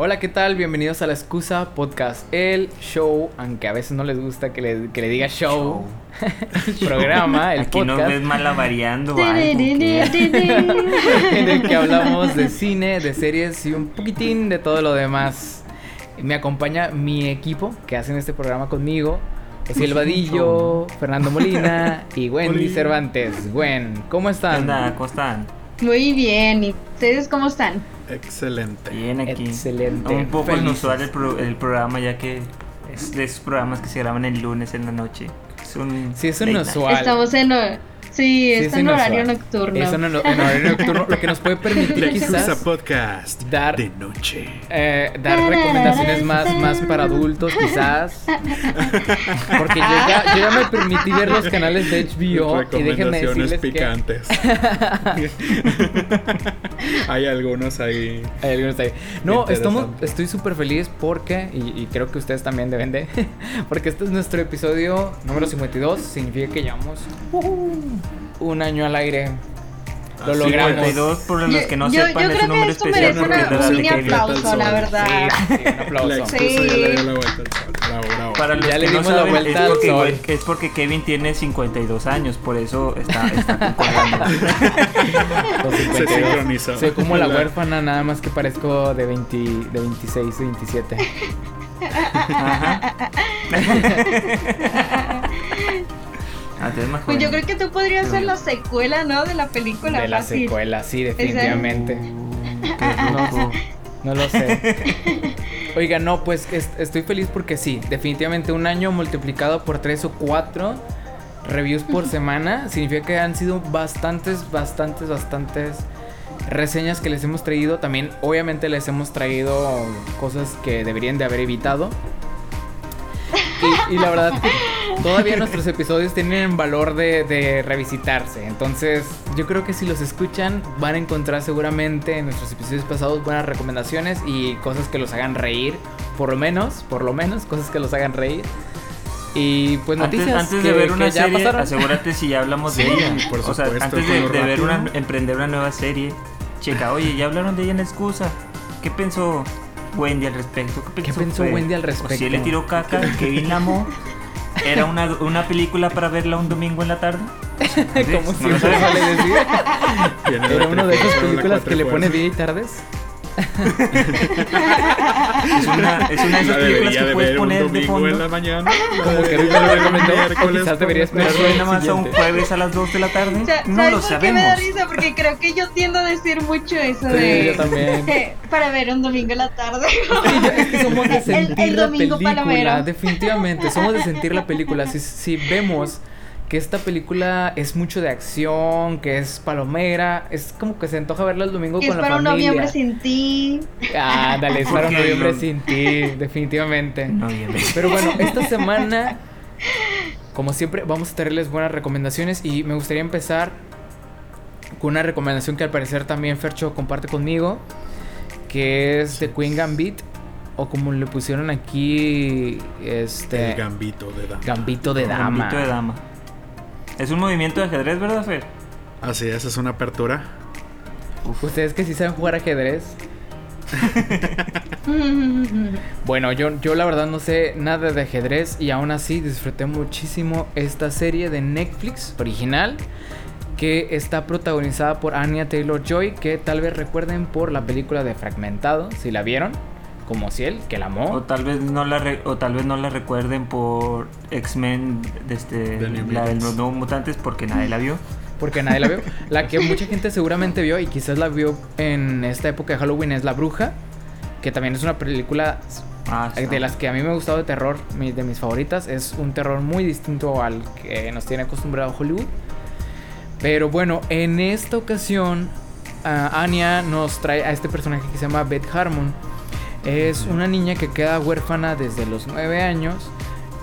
Hola, ¿qué tal? Bienvenidos a La Excusa Podcast, el show, aunque a veces no les gusta que le, que le diga show, el programa, el Aquí podcast. no ves malavariando algo. en el que hablamos de cine, de series y un poquitín de todo lo demás. Me acompaña mi equipo que hacen este programa conmigo. Osiel Vadillo, Fernando Molina y Wendy Oli. Cervantes. Gwen, ¿cómo ¿Qué están? onda? ¿Cómo están? Muy bien, ¿y ustedes cómo están? Excelente. Bien aquí. Excelente. Un poco Felices. inusual el, pro- el programa ya que es de esos programas que se graban el lunes en la noche. Es un Sí, es inusual. Estamos en... Sí, Sí, está es en horario nocturno. Eso en, en horario nocturno, lo que nos puede permitir quizás Podcast. dar- De noche. eh, dar recomendaciones más, más para adultos, quizás. Porque yo ya, yo ya me permití ver los canales de HBO y déjenme decirles que picantes. Hay algunos ahí. hay algunos ahí. No, estamos, estoy súper feliz porque, y, y creo que ustedes también deben de, porque este es nuestro episodio número 52, significa que llevamos uh, un año al aire. Lo Así logramos. 52 por los que no yo, sepan yo es un número que esto especial merece porque es una- la un de mini Kevin. aplauso, la verdad. Sí, sí, un La aplauso. excusa Sí. ya le dio la vuelta al sol. Bravo, bravo. Para los Ya que le no dimos la saben, vuelta es al porque, sol. es porque Kevin tiene 52 años, por eso está, está Se 52. sincronizó. Soy como la La- huérfana, nada más que parezco de, 20, de 26 o 27. Ajá. Ah, más Pues yo creo que tú podrías ser la secuela, ¿no? De la película. De la fácil. secuela, sí, definitivamente. No lo sé. Oiga, no, pues es- estoy feliz porque sí, definitivamente un año multiplicado por tres o cuatro reviews por semana significa que han sido bastantes, bastantes, bastantes reseñas que les hemos traído. También, obviamente, les hemos traído cosas que deberían de haber evitado. Y, y la verdad que todavía nuestros episodios tienen valor de, de revisitarse. Entonces, yo creo que si los escuchan, van a encontrar seguramente en nuestros episodios pasados buenas recomendaciones y cosas que los hagan reír. Por lo menos, por lo menos, cosas que los hagan reír. Y pues Antes, noticias antes que, de ver una serie, asegúrate si ya hablamos de Sí, ella. por o sea, supuesto, antes de, de ver una, emprender una nueva serie, checa, oye, ya hablaron de ella en excusa. ¿Qué pensó Wendy al respecto? ¿Qué ¿Qué pensó, pensó Fred? Wendy al O si él respecto? le tiró caca, Kevin la amó. ¿Era una, una película para verla un domingo en la tarde? Como ¿No lo siempre sabes? suele decir. Era una de esas películas que le pone día y tardes. Es una, es una de esas La películas debería que de puedes ver un poner de domingo en la fondo. mañana. la Como que debería lo recomendó, o miércoles quizás la esperar nada más a un jueves a las 2 de la tarde. No ¿Sabes lo por qué me da sabemos. risa? Porque creo que yo tiendo a decir mucho eso Sí, de... yo también. para ver un domingo en la tarde. Es que somos de El- sentir el la domingo película, palomero. definitivamente, somos de sentir la película. Si, si vemos que esta película es mucho de acción, que es palomera, es como que se antoja verla el domingo es con la para un familia. noviembre sin ti. Ah, dale, es para un noviembre no- sin ti, definitivamente. Noviembre. Pero bueno, esta semana, como siempre, vamos a traerles buenas recomendaciones y me gustaría empezar con una recomendación que al parecer también Fercho comparte conmigo, que es de Queen Gambit, o como le pusieron aquí, este... El gambito de dama. Gambito de dama. Gambito de dama. Es un movimiento de ajedrez, ¿verdad, Fer? Así es, es una apertura. Ustedes que sí saben jugar ajedrez. Bueno, yo, yo la verdad no sé nada de ajedrez y aún así disfruté muchísimo esta serie de Netflix original que está protagonizada por Anya Taylor Joy, que tal vez recuerden por la película de Fragmentado, si la vieron, como si él, que la O amó. tal vez no la re- o tal vez no la recuerden por X-Men de este, la de los nuevos mutantes porque nadie la vio. Porque nadie la vio. La que mucha gente seguramente vio y quizás la vio en esta época de Halloween es La Bruja, que también es una película Ah, de las que a mí me ha gustado de terror, de mis favoritas. Es un terror muy distinto al que nos tiene acostumbrado Hollywood. Pero bueno, en esta ocasión, ah, Anya nos trae a este personaje que se llama Beth Harmon. Es una niña que queda huérfana desde los 9 años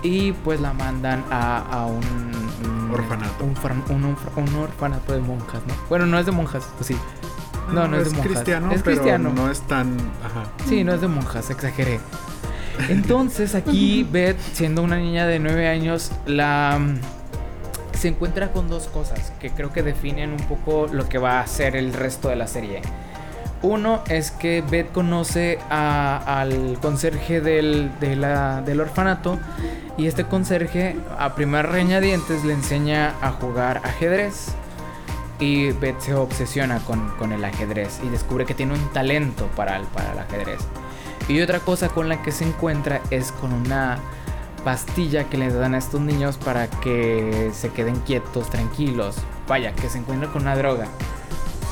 y pues la mandan a, a un, un- Orfanato. Un, orfanato de monjas, ¿no? Bueno, no es de monjas, pues sí. No, no es, de monjas. cristiano, es pero cristiano. no es tan. Ajá. Sí, no es de monjas, exageré. Entonces aquí Beth, siendo una niña de 9 años, la se encuentra con dos cosas que creo que definen un poco lo que va a ser el resto de la serie. Uno es que Beth conoce al conserje del, del orfanato y este conserje a primer reñadientes le enseña a jugar ajedrez. Y Beth se obsesiona con, con el ajedrez y descubre que tiene un talento para el, para el ajedrez. Y otra cosa con la que se encuentra es con una pastilla que le dan a estos niños para que se queden quietos, tranquilos. Vaya, que se encuentra con una droga.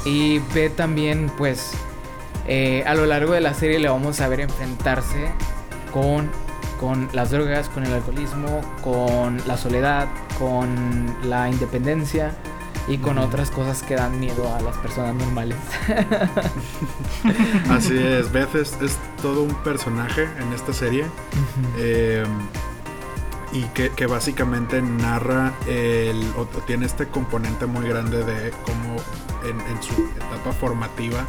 Y ve también, pues, eh, a lo largo de la serie le vamos a ver enfrentarse con, con las drogas, con el alcoholismo, con la soledad, con la independencia y con otras cosas que dan miedo a las personas normales. Así es, Beth es, es todo un personaje en esta serie. eh, y que, que básicamente narra el, tiene este componente muy grande de cómo en, su etapa formativa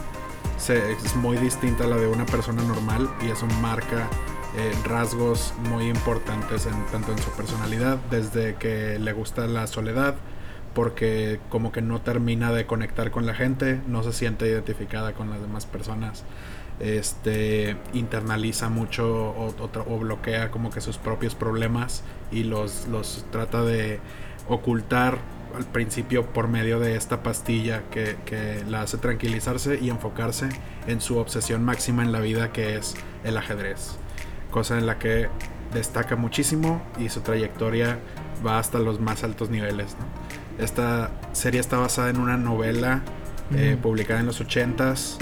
es muy distinta a la de una persona normal y eso marca eh, rasgos muy importantes tanto en su personalidad desde que le gusta la soledad porque como que no termina de conectar con la gente, no se siente identificada con las demás personas este internaliza mucho o, o bloquea como que sus propios problemas y los, los trata de ocultar al principio por medio de esta pastilla que, que la hace tranquilizarse y enfocarse en su obsesión máxima en la vida que es el ajedrez cosa en la que destaca muchísimo y su trayectoria va hasta los más altos niveles ¿no? esta serie está basada en una novela eh, publicada en los 80s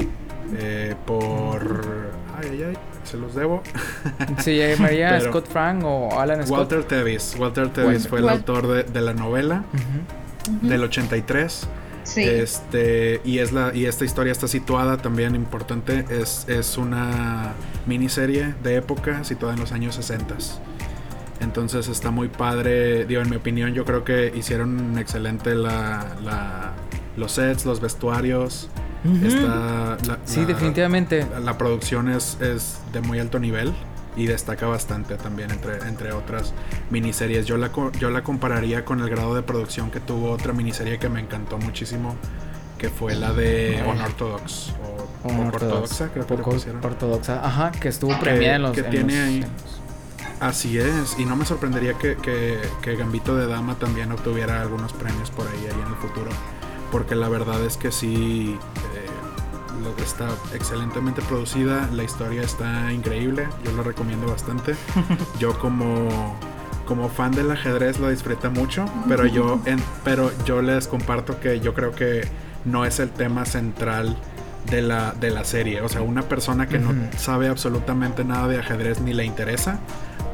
eh, por. Ay, ay, ay, se los debo. Se llamaría Pero- Scott Frank o Alan Scott. Walter Tevis. Walter Tevis fue el Wal- autor de, de la novela Ujú. Ujú. del 83. Sí. Este, y, es la, y esta historia está situada también importante. Es, es una miniserie de época situada en los años 60. Entonces está muy padre. Digo, en mi opinión, yo creo que hicieron excelente la, la- los sets, los vestuarios. Ujú. Está la- Sí, la- definitivamente. La, la producción es, es de muy alto nivel y destaca bastante también entre, entre otras miniseries. Yo la, yo la compararía con el grado de producción que tuvo otra miniserie que me encantó muchísimo, que fue la de Unorthodox o, ortodoxa, creo que ortodoxa, ajá, que estuvo premiada en los. que en tiene los- ahí- en los- Así es, y no me sorprendería que, que, que Gambito de Dama también obtuviera algunos premios por ahí, ahí en el futuro, porque la verdad es que sí, está excelentemente producida, la historia está increíble, yo la recomiendo bastante. Yo como, como fan del ajedrez lo disfruté mucho, pero yo, en, pero yo les comparto que yo creo que no es el tema central de la, de la serie. O sea, una persona que no sabe absolutamente nada de ajedrez ni le interesa,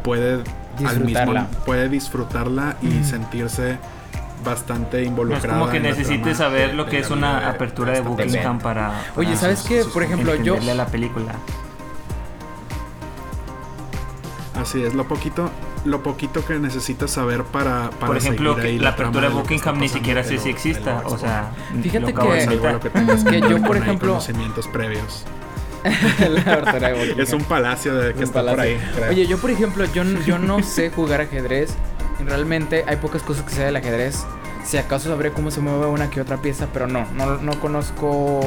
puede al mismo Disfrutarla. puede disfrutarla y sentirse bastante No es involucrada. como que necesites saber lo que es una de- apertura de Buckingham para, Oye, ¿sabes sus- qué? sus Por ejemplo, yo. entenderle a la película. Así es, lo poquito, lo poquito que necesitas saber para, para Por ejemplo, seguir ahí que la apertura de Buckingham ni siquiera sé si exista. O sea, Fíjate que- Es algo lo que tengas que yo, por ahí ejemplo- conocimientos previos. la. Es un palacio de que Un está por palacio. ahí. creo. Oye, yo por ejemplo, yo, yo no sé jugar ajedrez. Realmente hay pocas cosas que sé del ajedrez. Si acaso sabré cómo se mueve una que otra pieza, pero no, no, no conozco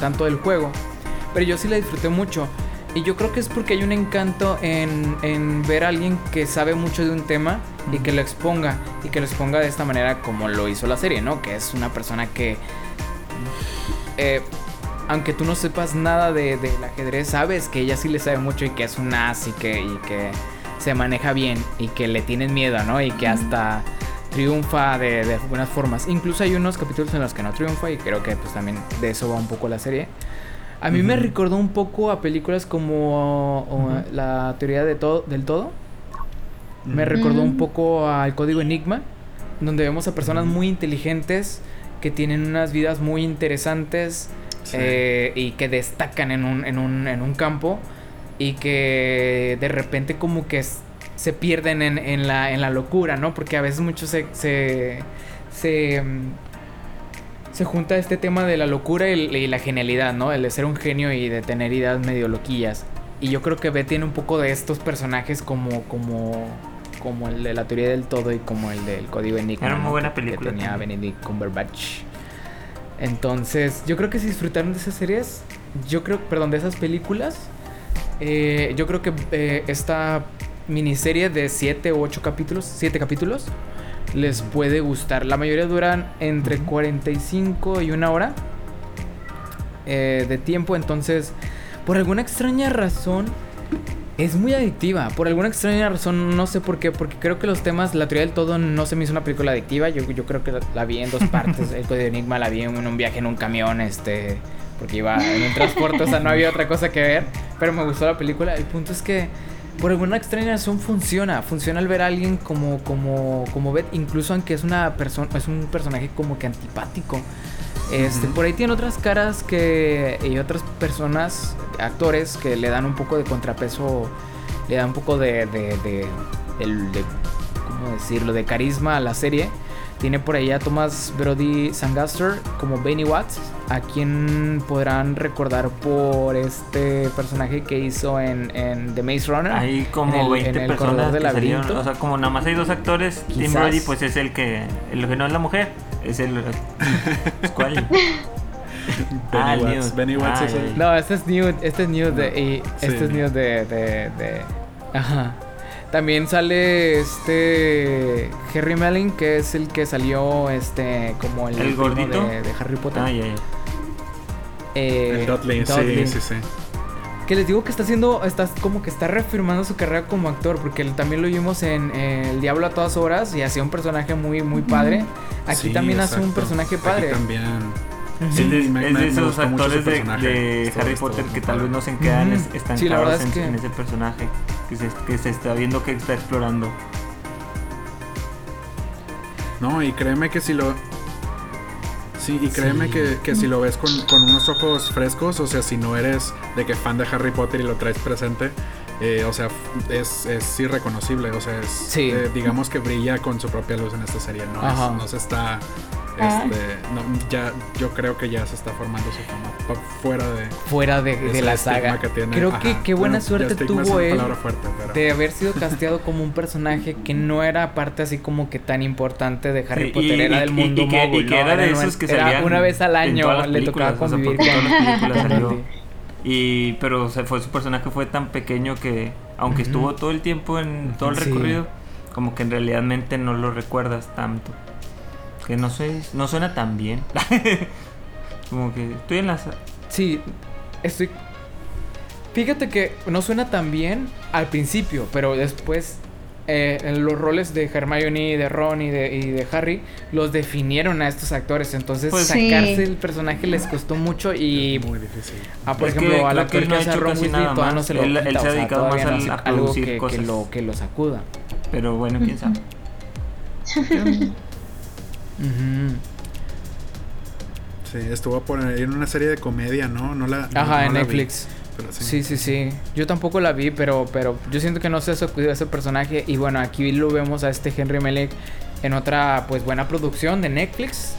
tanto del juego. Pero yo sí la disfruté mucho. Y yo creo que es porque hay un encanto en, en ver a alguien que sabe mucho de un tema y que lo exponga. Y que lo exponga de esta manera como lo hizo la serie, ¿no? Que es una persona que... eh, aunque tú no sepas nada de- del ajedrez, sabes que ella sí le sabe mucho y que es un as y que, y que se maneja bien y que le tienen miedo, ¿no? Y que hasta triunfa de, de buenas formas. Incluso hay unos capítulos en los que no triunfa y creo que pues también de eso va un poco la serie. A mí me Ujú. recordó un poco a películas como o, Ujú. La teoría de todo, del todo. Me Ujú. recordó un poco al código Enigma, donde vemos a personas muy inteligentes que tienen unas vidas muy interesantes Sí. eh, y que destacan en un, en, un, en un campo y que de repente como que se pierden en, en la, en la locura, ¿no? Porque a veces mucho se, se, se, mm, se junta este tema de la locura y, y la genialidad, ¿no? El de ser un genio y de tener ideas medio loquillas. Y yo creo que Beth tiene un poco de estos personajes como, como, como el de la teoría del todo y como el del código Enigma. Era muy ¿no? buena película Que tenía también. Benedict Cumberbatch. Entonces, yo creo que si disfrutaron de esas series, yo creo, perdón, de esas películas, eh, yo creo que eh, esta miniserie de 7 u 8 capítulos, 7 capítulos, les puede gustar. La mayoría duran entre Ujú. 45 y una hora eh, de tiempo, entonces, por alguna extraña razón, es muy adictiva. Por alguna extraña razón, no sé por qué, porque creo que los temas, la teoría del todo no se me hizo una película adictiva. Yo, yo creo que la, la vi en dos partes. El código de Enigma la vi en un viaje en un camión, este, porque iba en un transporte, o sea, no había otra cosa que ver. Pero me gustó la película. El punto es que por alguna extraña razón funciona. Funciona al ver a alguien como, como, como Beth, incluso aunque es una persona, es un personaje como que antipático. Este, Ujú. por ahí tiene otras caras que y otras personas, actores que le dan un poco de contrapeso, le dan un poco de, de, de, el- de- ¿cómo decirlo? De carisma a la serie. Tiene por ahí a Thomas Brody Sangaster como Benny Watts, a quien podrán recordar por este personaje que hizo en, en The Maze Runner. Hay como en el- 20 en el personas corredor que salieron. O sea, como nada más hay dos actores. Tim. Brody, pues es el que. El que no es la mujer. Es el. ¿Cuál? Ah, Benny Newt. Watts. Benny Watts Ah, es el-. No, este es Newt, este es Newt de, No. y Sí. este es Newt de, de, de- Ajá. También sale este Harry Melling, que es el que salió este como el, ¿El gordito? de, de Harry Potter. Ah, ya, ya. Eh, el Dudley, Dudley. sí, sí, sí. Que les digo que está haciendo, está como que está reafirmando su carrera como actor, porque también lo vimos en eh, El Diablo a todas horas y hacía un personaje muy, muy padre. Aquí Sí, también hace un personaje Aquí padre. también. Sí, es de, me- es me- de me esos actores de, Harry Potter que tal vez no se quedan Sí, la estancados es en, que- en ese personaje que se, que se está viendo que está explorando. No, y créeme que si lo. Sí, y créeme Sí. que, que si lo ves con, con unos ojos frescos, o sea, si no eres de que fan de Harry Potter y lo traes presente, eh, o sea, es, es irreconocible, o sea, es, Sí. eh, digamos que brilla con su propia luz en esta serie, no, Es- no se está, Ah. este, no, ya, yo creo que ya se está formando su fama fuera de, Fuera de, la saga. que tiene. Creo Ajá. que qué buena Bueno, suerte tuvo él palabra fuerte, pero- de haber sido casteado como un personaje que no era parte así como que tan importante de Harry Sí, Potter, y- era y- del y- mundo y que- mogul, y que ¿no? era de esos que era salían una vez al año le tocaba películas, o sea, convivir con, Y, pero o sea, fue, su personaje fue tan pequeño que, aunque estuvo todo el tiempo en todo el Sí. recorrido, como que en realidad no lo recuerdas tanto. Que no, sé, no suena tan bien. como que estoy en la... Sí, estoy. Fíjate que no suena tan bien al principio, pero después eh, en los roles de Hermione, de Ron y de, y de Harry los definieron a estos actores. Entonces Pues- sacarse Sí. el personaje les costó mucho y. Es muy difícil. Ah, por Es que ejemplo, al creo actor que que, no ha hace a Ron Weasley todavía no se lo Él- él quita, se ha o sea, dedicado más no al- a algo que, que cosas. lo, que lo sacuda. Pero bueno, quién sabe. Sí, estuvo por en una serie de comedia, ¿no? No la, Ajá, no en la vi, Netflix. Pero sí. Sí, sí, sí. Yo tampoco la vi, pero, pero yo siento que no se sacudió ese personaje. Y bueno, aquí lo vemos a este Henry Melek en otra, pues, buena producción de Netflix.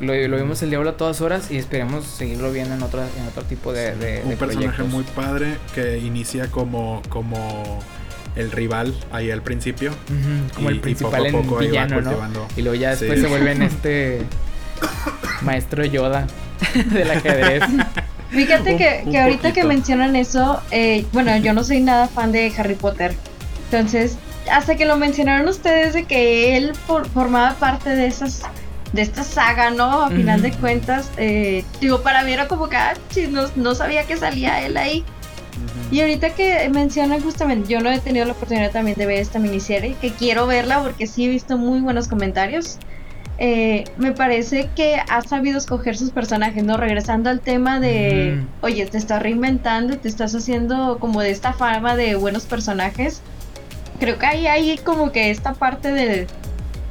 Lo, lo vimos el diablo a todas horas y esperemos seguirlo viendo en otro, en otro tipo de, de- un de personaje proyectos. muy padre que inicia como, como el rival ahí al principio. Como y- el y principal poco a poco en va villano, ¿no? Y luego ya Sí. después se vuelve en este maestro Yoda del ajedrez. Fíjate que, un que ahorita que mencionan eso, eh, bueno, yo no soy nada fan de Harry Potter. Entonces, hasta que lo mencionaron ustedes de que él for- formaba parte de esas de esta saga, ¿no? A final de cuentas, eh, digo, para mí era como que, ah, chis, no, no sabía que salía él ahí. Y ahorita que mencionan justamente, yo no he tenido la oportunidad también de ver esta miniserie, que quiero verla porque sí he visto muy buenos comentarios. Eh, me parece que ha sabido escoger sus personajes, ¿no? Regresando al tema de, oye, te estás reinventando, te estás haciendo como de esta fama de buenos personajes. Creo que ahí hay como que esta parte del,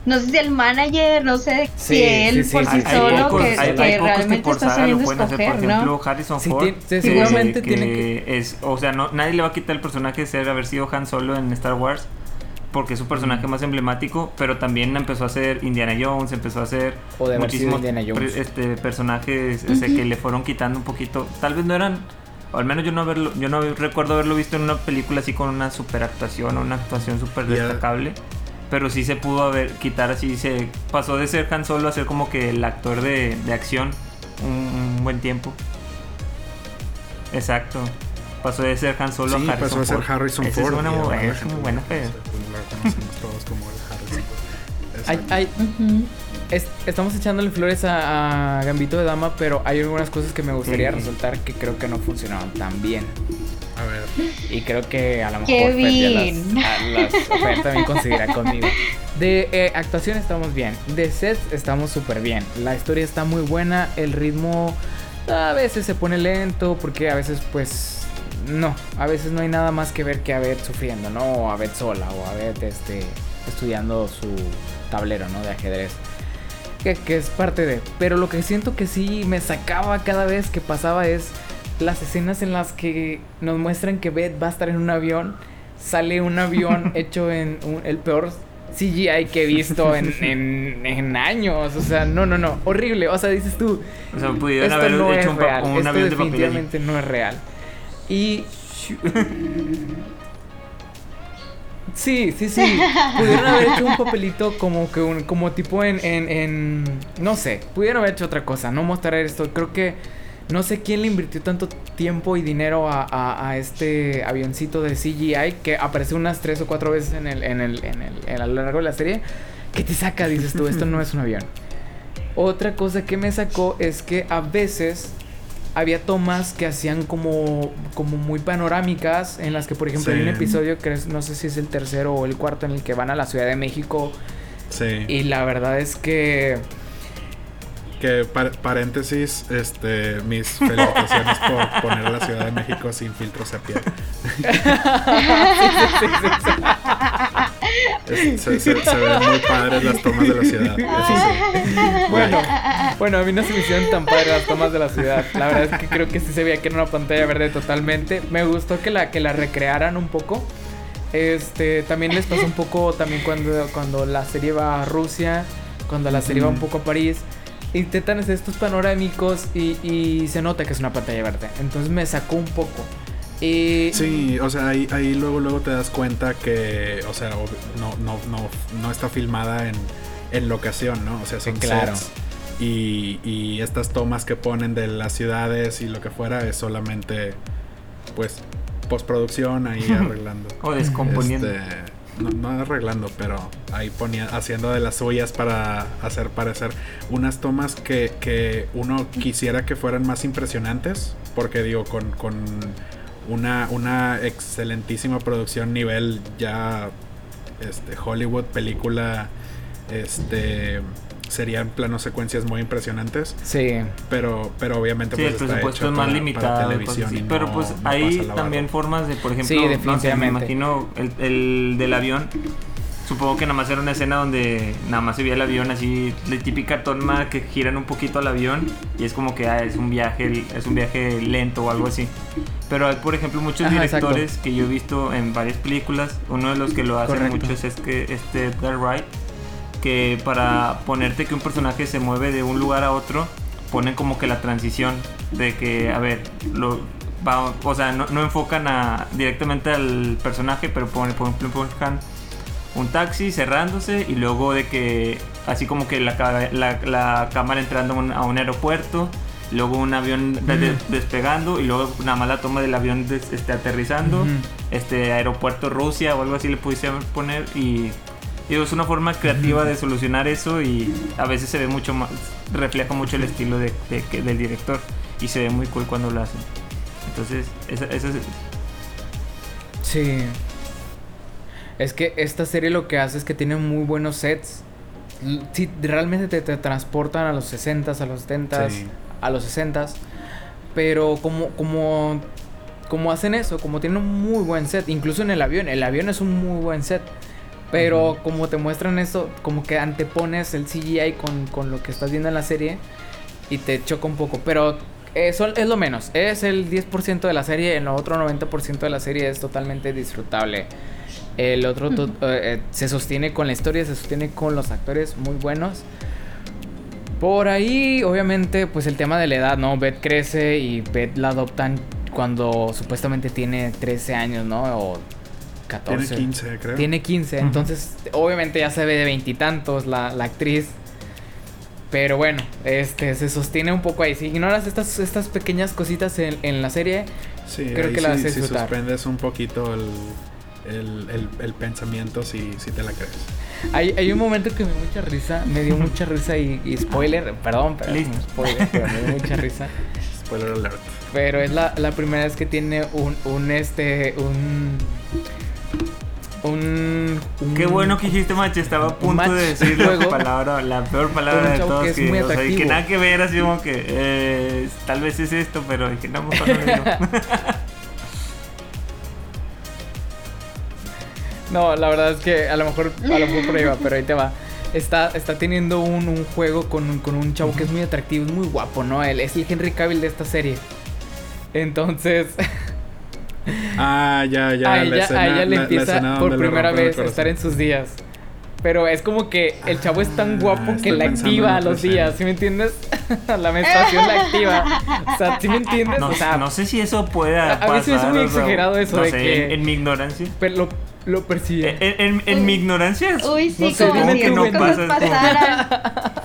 no sé si el manager, no sé Sí, si él sí, sí, por sí, solo, pocos- que, hay, que hay que por está sabiendo hacer. Por ejemplo, ¿no? Harrison Sí, Ford. seguramente tiene que- es, o sea, no, nadie le va a quitar el personaje de ser haber sido Han Solo en Star Wars. Porque es su personaje más emblemático, pero también empezó a ser Indiana Jones, empezó a hacer muchísimos Indiana Jones. este, personajes ese, Ujú. que le fueron quitando un poquito. Tal vez no eran, o al menos yo no haberlo, yo no recuerdo haberlo visto en una película así con una super actuación o una actuación súper destacable. Pero sí se pudo haber quitar así, se pasó de ser Han Solo a ser como que el actor de, de acción un, un buen tiempo. Exacto. Pasó de ser Han Solo sí, a Harrison pasó a ser Ford. Harrison Ford. Es una, la es muy buena lo fe. conoce, Lo conocemos todos como el Harrison Ford. Hay, Exacto. hay- Ujú. es- estamos echándole flores a, a Gambito de Dama, pero hay algunas cosas que me gustaría Sí. resaltar que creo que no funcionaron tan bien. A ver. Y creo que a lo mejor Kevin. Las, a- las- Fer también conseguirá conmigo. De eh, actuación estamos bien. De sets estamos súper bien. La historia está muy buena. El ritmo a veces se pone lento porque a veces pues no. A veces no hay nada más que ver que a Beth sufriendo, ¿no? O a Beth sola o a Beth este, estudiando su tablero, ¿no? De ajedrez. Que, que es parte de... Pero lo que siento que sí me sacaba cada vez que pasaba es las escenas en las que nos muestran que Beth va a estar en un avión. Sale un avión hecho en un- el peor CGI que he visto en, en- en años. O sea, no, no, no. Horrible. O sea, dices tú, O sea, pudieron haber no hecho es un, un Esto avión de papel definitivamente no es real. Y... Sí, sí, sí. Pudieron haber hecho un papelito como que un, como tipo en, en, en- no sé, pudieron haber hecho otra cosa, no mostrar esto. Creo que no sé quién le invirtió tanto tiempo y dinero a, a- a este avioncito de CGI que aparece unas tres o cuatro veces en el, en el, en el, en a lo largo de la serie. Que te saca, dices tú, esto no es un avión. Otra cosa que me sacó es que a veces había tomas que hacían como, como muy panorámicas, en las que, por ejemplo, hay un Sí. episodio que es- no sé si es el tercero o el cuarto en el que van a la Ciudad de México. Sí. Y la verdad es que... Que par- paréntesis, este, mis felicitaciones por poner a la Ciudad de México sin filtros a pie. Es- se, se- se ven muy padres las tomas de la ciudad. Eso sí. Bueno, bueno, a mí no se me hicieron tan padres las tomas de la ciudad. La verdad es que creo que sí se veía que era una pantalla verde totalmente. Me gustó que la, que la recrearan un poco. Este, también les pasó un poco también cuando, cuando la serie va a Rusia, cuando la serie va un poco a París. Intentan hacer estos panorámicos y, y se nota que es una pantalla verde. Entonces me sacó un poco. Y Sí, o sea, ahí, ahí luego, luego te das cuenta que, o sea, no, no, no, no está filmada en, en locación, ¿no? O sea, son claro. sets. Y, y estas tomas que ponen de las ciudades y lo que fuera es solamente, pues, postproducción ahí arreglando. O descomponiendo. Este, no, no arreglando, pero ahí ponía, haciendo de las suyas para hacer parecer unas tomas que, que uno quisiera que fueran más impresionantes, porque digo, con, con una, una excelentísima producción nivel ya este, Hollywood, película, este serían planos secuencias muy impresionantes, sí, pero, pero obviamente Sí, el pues, está presupuesto hecho es más para- limitado. para cosas televisión así. y Pero no- pues no hay también formas de, por ejemplo, Sí, no sé, me definitivamente. imagino el, el del avión. Supongo que nada más era una escena donde nada más se veía el avión así, la típica toma que giran un poquito al avión y es como que ah, es un viaje, es un viaje lento o algo así. Pero hay, por ejemplo, muchos Ajá, exacto. directores que yo he visto en varias películas. Uno de los que lo hacen Correcto. mucho es que este Edgar Wright, que para ponerte que un personaje se mueve de un lugar a otro, ponen como que la transición de que, a ver, lo, va- o sea, no, no enfocan a, directamente al personaje, pero ponen, por ejemplo, enfocan un taxi cerrándose y luego de que, así como que la, la, la cámara entrando a un aeropuerto, luego un avión de- despegando y luego nada más la toma del avión este, aterrizando, este aeropuerto Rusia o algo así le pudiese poner y digo, es una forma creativa de solucionar eso y a veces se ve mucho más, refleja mucho el estilo de, del director y se ve muy cool cuando lo hacen. Entonces, esa, esa es- Sí. Es que esta serie lo que hace es que tiene muy buenos sets. Sí, realmente te, te transportan a los 60s, a los 70s, Sí. A los 60s. Pero como, como, como hacen eso, como tienen un muy buen set, incluso en el avión, el avión es un muy buen set. Pero como te muestran eso, como que antepones el CGI con, con lo que estás viendo en la serie y te choca un poco. Pero eso es lo menos. Es el 10% de la serie. El otro 90% de la serie es totalmente disfrutable. El otro eh, eh, se sostiene con la historia, se sostiene con los actores muy buenos. Por ahí, obviamente, pues el tema de la edad, ¿no? Beth crece y Beth la adoptan cuando supuestamente tiene 13 años, ¿no? O 14. Tiene 15, creo. Tiene 15, Ujú. entonces obviamente ya se ve de veintitantos la, la actriz. Pero bueno, este se sostiene un poco ahí. Si ignoras estas, estas pequeñas cositas en, en la serie, Sí, Creo que sí, sí disfrutar. suspendes un poquito el, el, el- el pensamiento si, si te la crees. Hay, hay un momento que me dio mucha risa, me dio mucha risa y, y spoiler, perdón, pero Listo. spoiler, pero me dio mucha risa. Spoiler alert. Pero es la, la primera vez que tiene un, un este, un... Un, un- Qué bueno que dijiste match, estaba a punto de decir la palabra, la peor palabra de todos. que es Que, muy o sea, y que atractivo. nada que ver, así como que eh, tal vez es esto, pero dije, no, mejor no No, la verdad es que a lo mejor, a lo mejor por ahí va, pero ahí te va. Está, está teniendo un, un juego con, con un chavo que es muy atractivo, es muy guapo, ¿no? Él es el Henry Cavill de esta serie. Entonces, Ah, ya, ya. a la ella, escena- a ella le la- la empieza escena por primera vez a estar en sus días. Pero es como que el chavo es tan guapo Ah, que la activa a los días. ¿sí me entiendes? la menstruación la activa. O sea, ¿sí me entiendes? No, o sea, no sé si eso pueda a- a mí se me pasar, muy exagerado eso no de sé, que- En, en mi ignorancia. pero lo, lo percibe. En, en- en mi ignorancia. Uy, sí, No sé, como que no cosas es pasaran.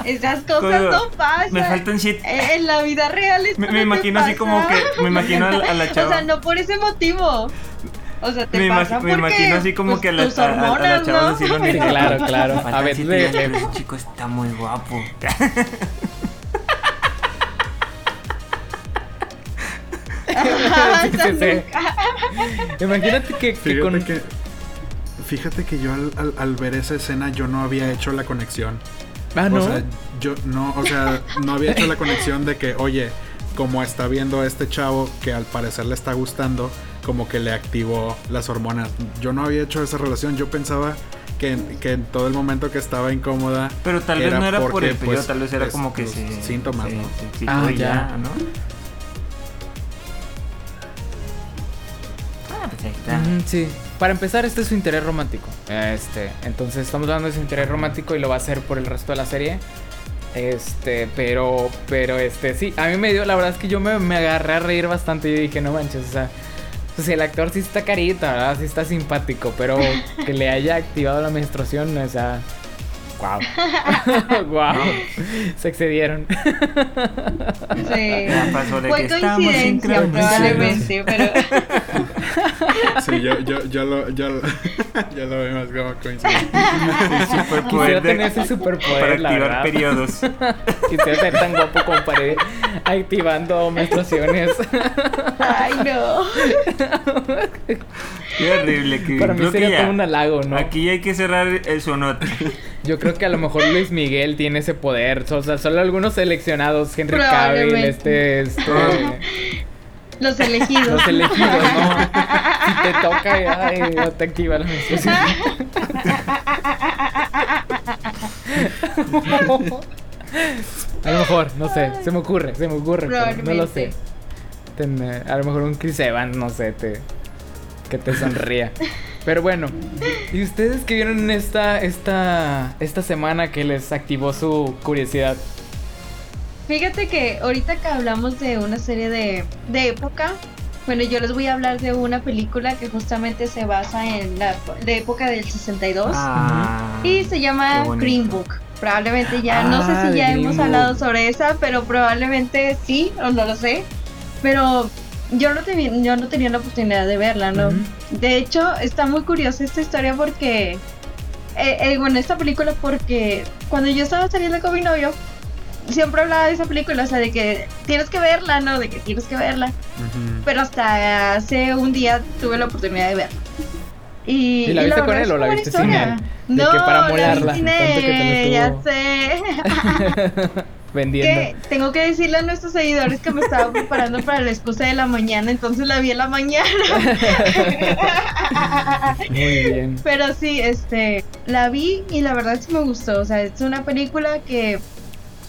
Esas cosas Como- no pasan. Me faltan siete. Eh, En la vida real esto Me- me imagino así como que- me imagino a la- a la chava. O sea, no por ese motivo. O sea, te Me, pasa imag- me imagino así como pues, que a la, tus a- a- a la hormonas, chava ¿no? Sí, mismo. claro, claro. A ver, ese chico está muy guapo. Ajá, Sí, sí, sí. nunca. Imagínate que, que con... que, fíjate que yo al, al- al ver esa escena yo no había hecho la conexión. Ah, no. O sea, yo no, o sea, no había hecho la conexión de que, oye, como está viendo a este chavo que al parecer le está gustando, como que le activó las hormonas. Yo no había hecho esa relación, yo pensaba que, que en todo el momento que estaba incómoda. Pero tal vez no era por el periodo, pues, tal vez era es como que sí. Síntomas, sí, ¿no? sí, sí, Ah, ya. ¿no? Ah, pues ahí está. Ujú, sí. Para empezar, este es su interés romántico. Este, entonces estamos hablando de su interés romántico y lo va a hacer por el resto de la serie. Este, pero, pero este, sí, a mí me dio, la verdad es que yo me, me agarré a reír bastante y dije, no manches, o sea, pues el actor sí está carita, ¿verdad? Sí está simpático, pero que le haya activado la menstruación, o sea, wow. wow. Se excedieron. Sí. Fue coincidencia, probablemente, pero Sí, yo, yo, yo lo, yo, lo- yo lo veo más como coincidencia. Quisiera tener ese superpoder, para la activar verdad. periodos. Quisiera ser tan guapo como para ir activando menstruaciones. ay no. Qué horrible. Que Para mí creo que sería ya- todo un halago, ¿no? Aquí hay que cerrar el sonote. Yo creo que a lo mejor Luis Miguel tiene ese poder. O sea, solo algunos seleccionados, Henry Cavill, este, este, Los elegidos. los elegidos, ¿no? Si te toca, ya, ya te activa la menstruación. A lo mejor, no sé, se me ocurre, se me ocurre, pero no lo sé. Ten, a lo mejor un Chris Evans, no sé, te, que te sonría. Pero bueno, ¿y ustedes que vieron esta, esta, esta semana que les activó su curiosidad? Fíjate que ahorita que hablamos de una serie de, de época, bueno, yo les voy a hablar de una película que justamente se basa en la de época del 62 Ah, y se llama. Green Book. Probablemente ya, no sé Ah, si de ya hemos Book. hablado sobre esa, pero probablemente sí, o no lo sé. Pero yo no, tenía, yo no tenía la oportunidad de verla, ¿no? De hecho, está muy curiosa esta historia porque, eh, eh, bueno, esta película porque cuando yo estaba saliendo con mi novio, siempre hablaba de esa película, o sea, de que tienes que verla, ¿no? De que tienes que verla. Ujú. Pero hasta hace un día tuve la oportunidad de verla. Y, ¿Y la viste con verdad él o la viste sin él? De No, que para la vi molarla, que la él, ya sé. Vendiendo. que tengo que decirle a nuestros seguidores que me estaba preparando para la excusa de la mañana, entonces la vi en la mañana. Muy bien. Pero sí, este, la vi y la verdad sí me gustó. O sea, es una película que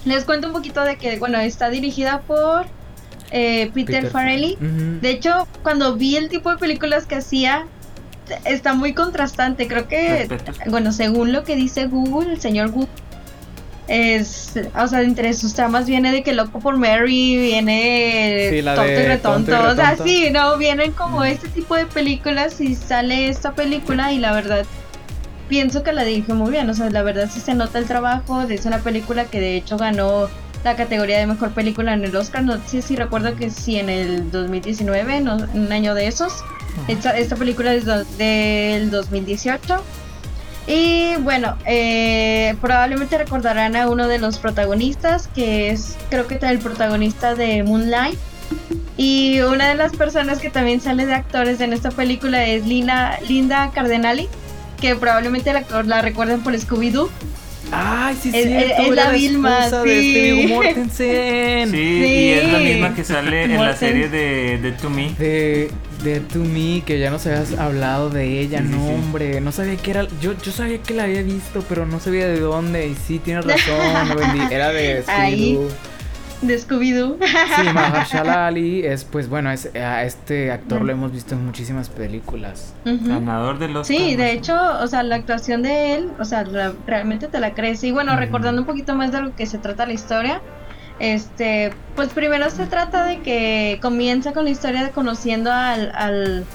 les cuento un poquito de que, bueno, está dirigida por eh, Peter, Farrelly. Ujú. De hecho, cuando vi el tipo de películas que hacía, está muy contrastante. Creo que, Respetos. bueno, según lo que dice Google, el señor Google, es, o sea, entre sus tramas viene de que loco por Mary, viene Sí, la tonto y retonto. Tonto y O sea, sí, no, vienen como este tipo de películas y sale esta película y la verdad pienso que la dirigió muy bien, o sea, la verdad sí se nota el trabajo, es una película que de hecho ganó la categoría de mejor película en el Oscar, no sé si recuerdo que sí en el 2019, no, un año de esos, esta, esta película es do- del 2018. Y bueno, eh, probablemente recordarán a uno de los protagonistas, que es creo que el protagonista de Moonlight. Y una de las personas que también sale de actores en esta película es Lina, Linda Cardenali, que probablemente la, la recuerden por Scooby-Doo. Ay, sí, Es- sí. es- es la Vilma, de sí. Mortensen. Sí, y es la Sí. misma que sale en la serie de, de To Me. De, de To Me, que ya nos habías hablado de ella, Sí, sí, no sí. hombre, no sabía que era, yo, yo sabía que la había visto, pero no sabía de dónde, y sí, tienes razón, era de. Scooby-Doo. De Scooby-Doo. Sí, Mahershala Ali es, pues bueno, es, a este actor lo hemos visto en muchísimas películas. Ganador de los Sí, de hecho, o sea, la actuación de él, o sea, la- realmente te la crees. Y bueno, recordando un poquito más de lo que se trata la historia, este, pues primero se trata de que comienza con la historia de conociendo al, al,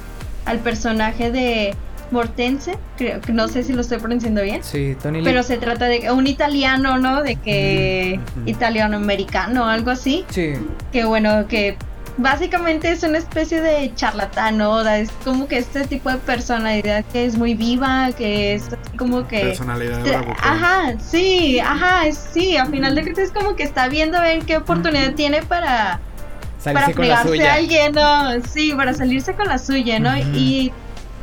al personaje de Mortense, creo que no sé si lo estoy pronunciando bien. Sí, Tony Lee. Pero se trata de un italiano, ¿no? De que ujú. italiano-americano, algo así. Sí, Que bueno, que básicamente es una especie de charlatán, ¿no? Es como que este tipo de personalidad que es muy viva, que es así como que... Personalidad bravucona. Ajá, sí, ajá, sí, a final de cuentas es como que está viendo a ver qué oportunidad tiene para, para salirse con la pegarse suya. a alguien, ¿no? Sí, para salirse con la suya, ¿no? Y,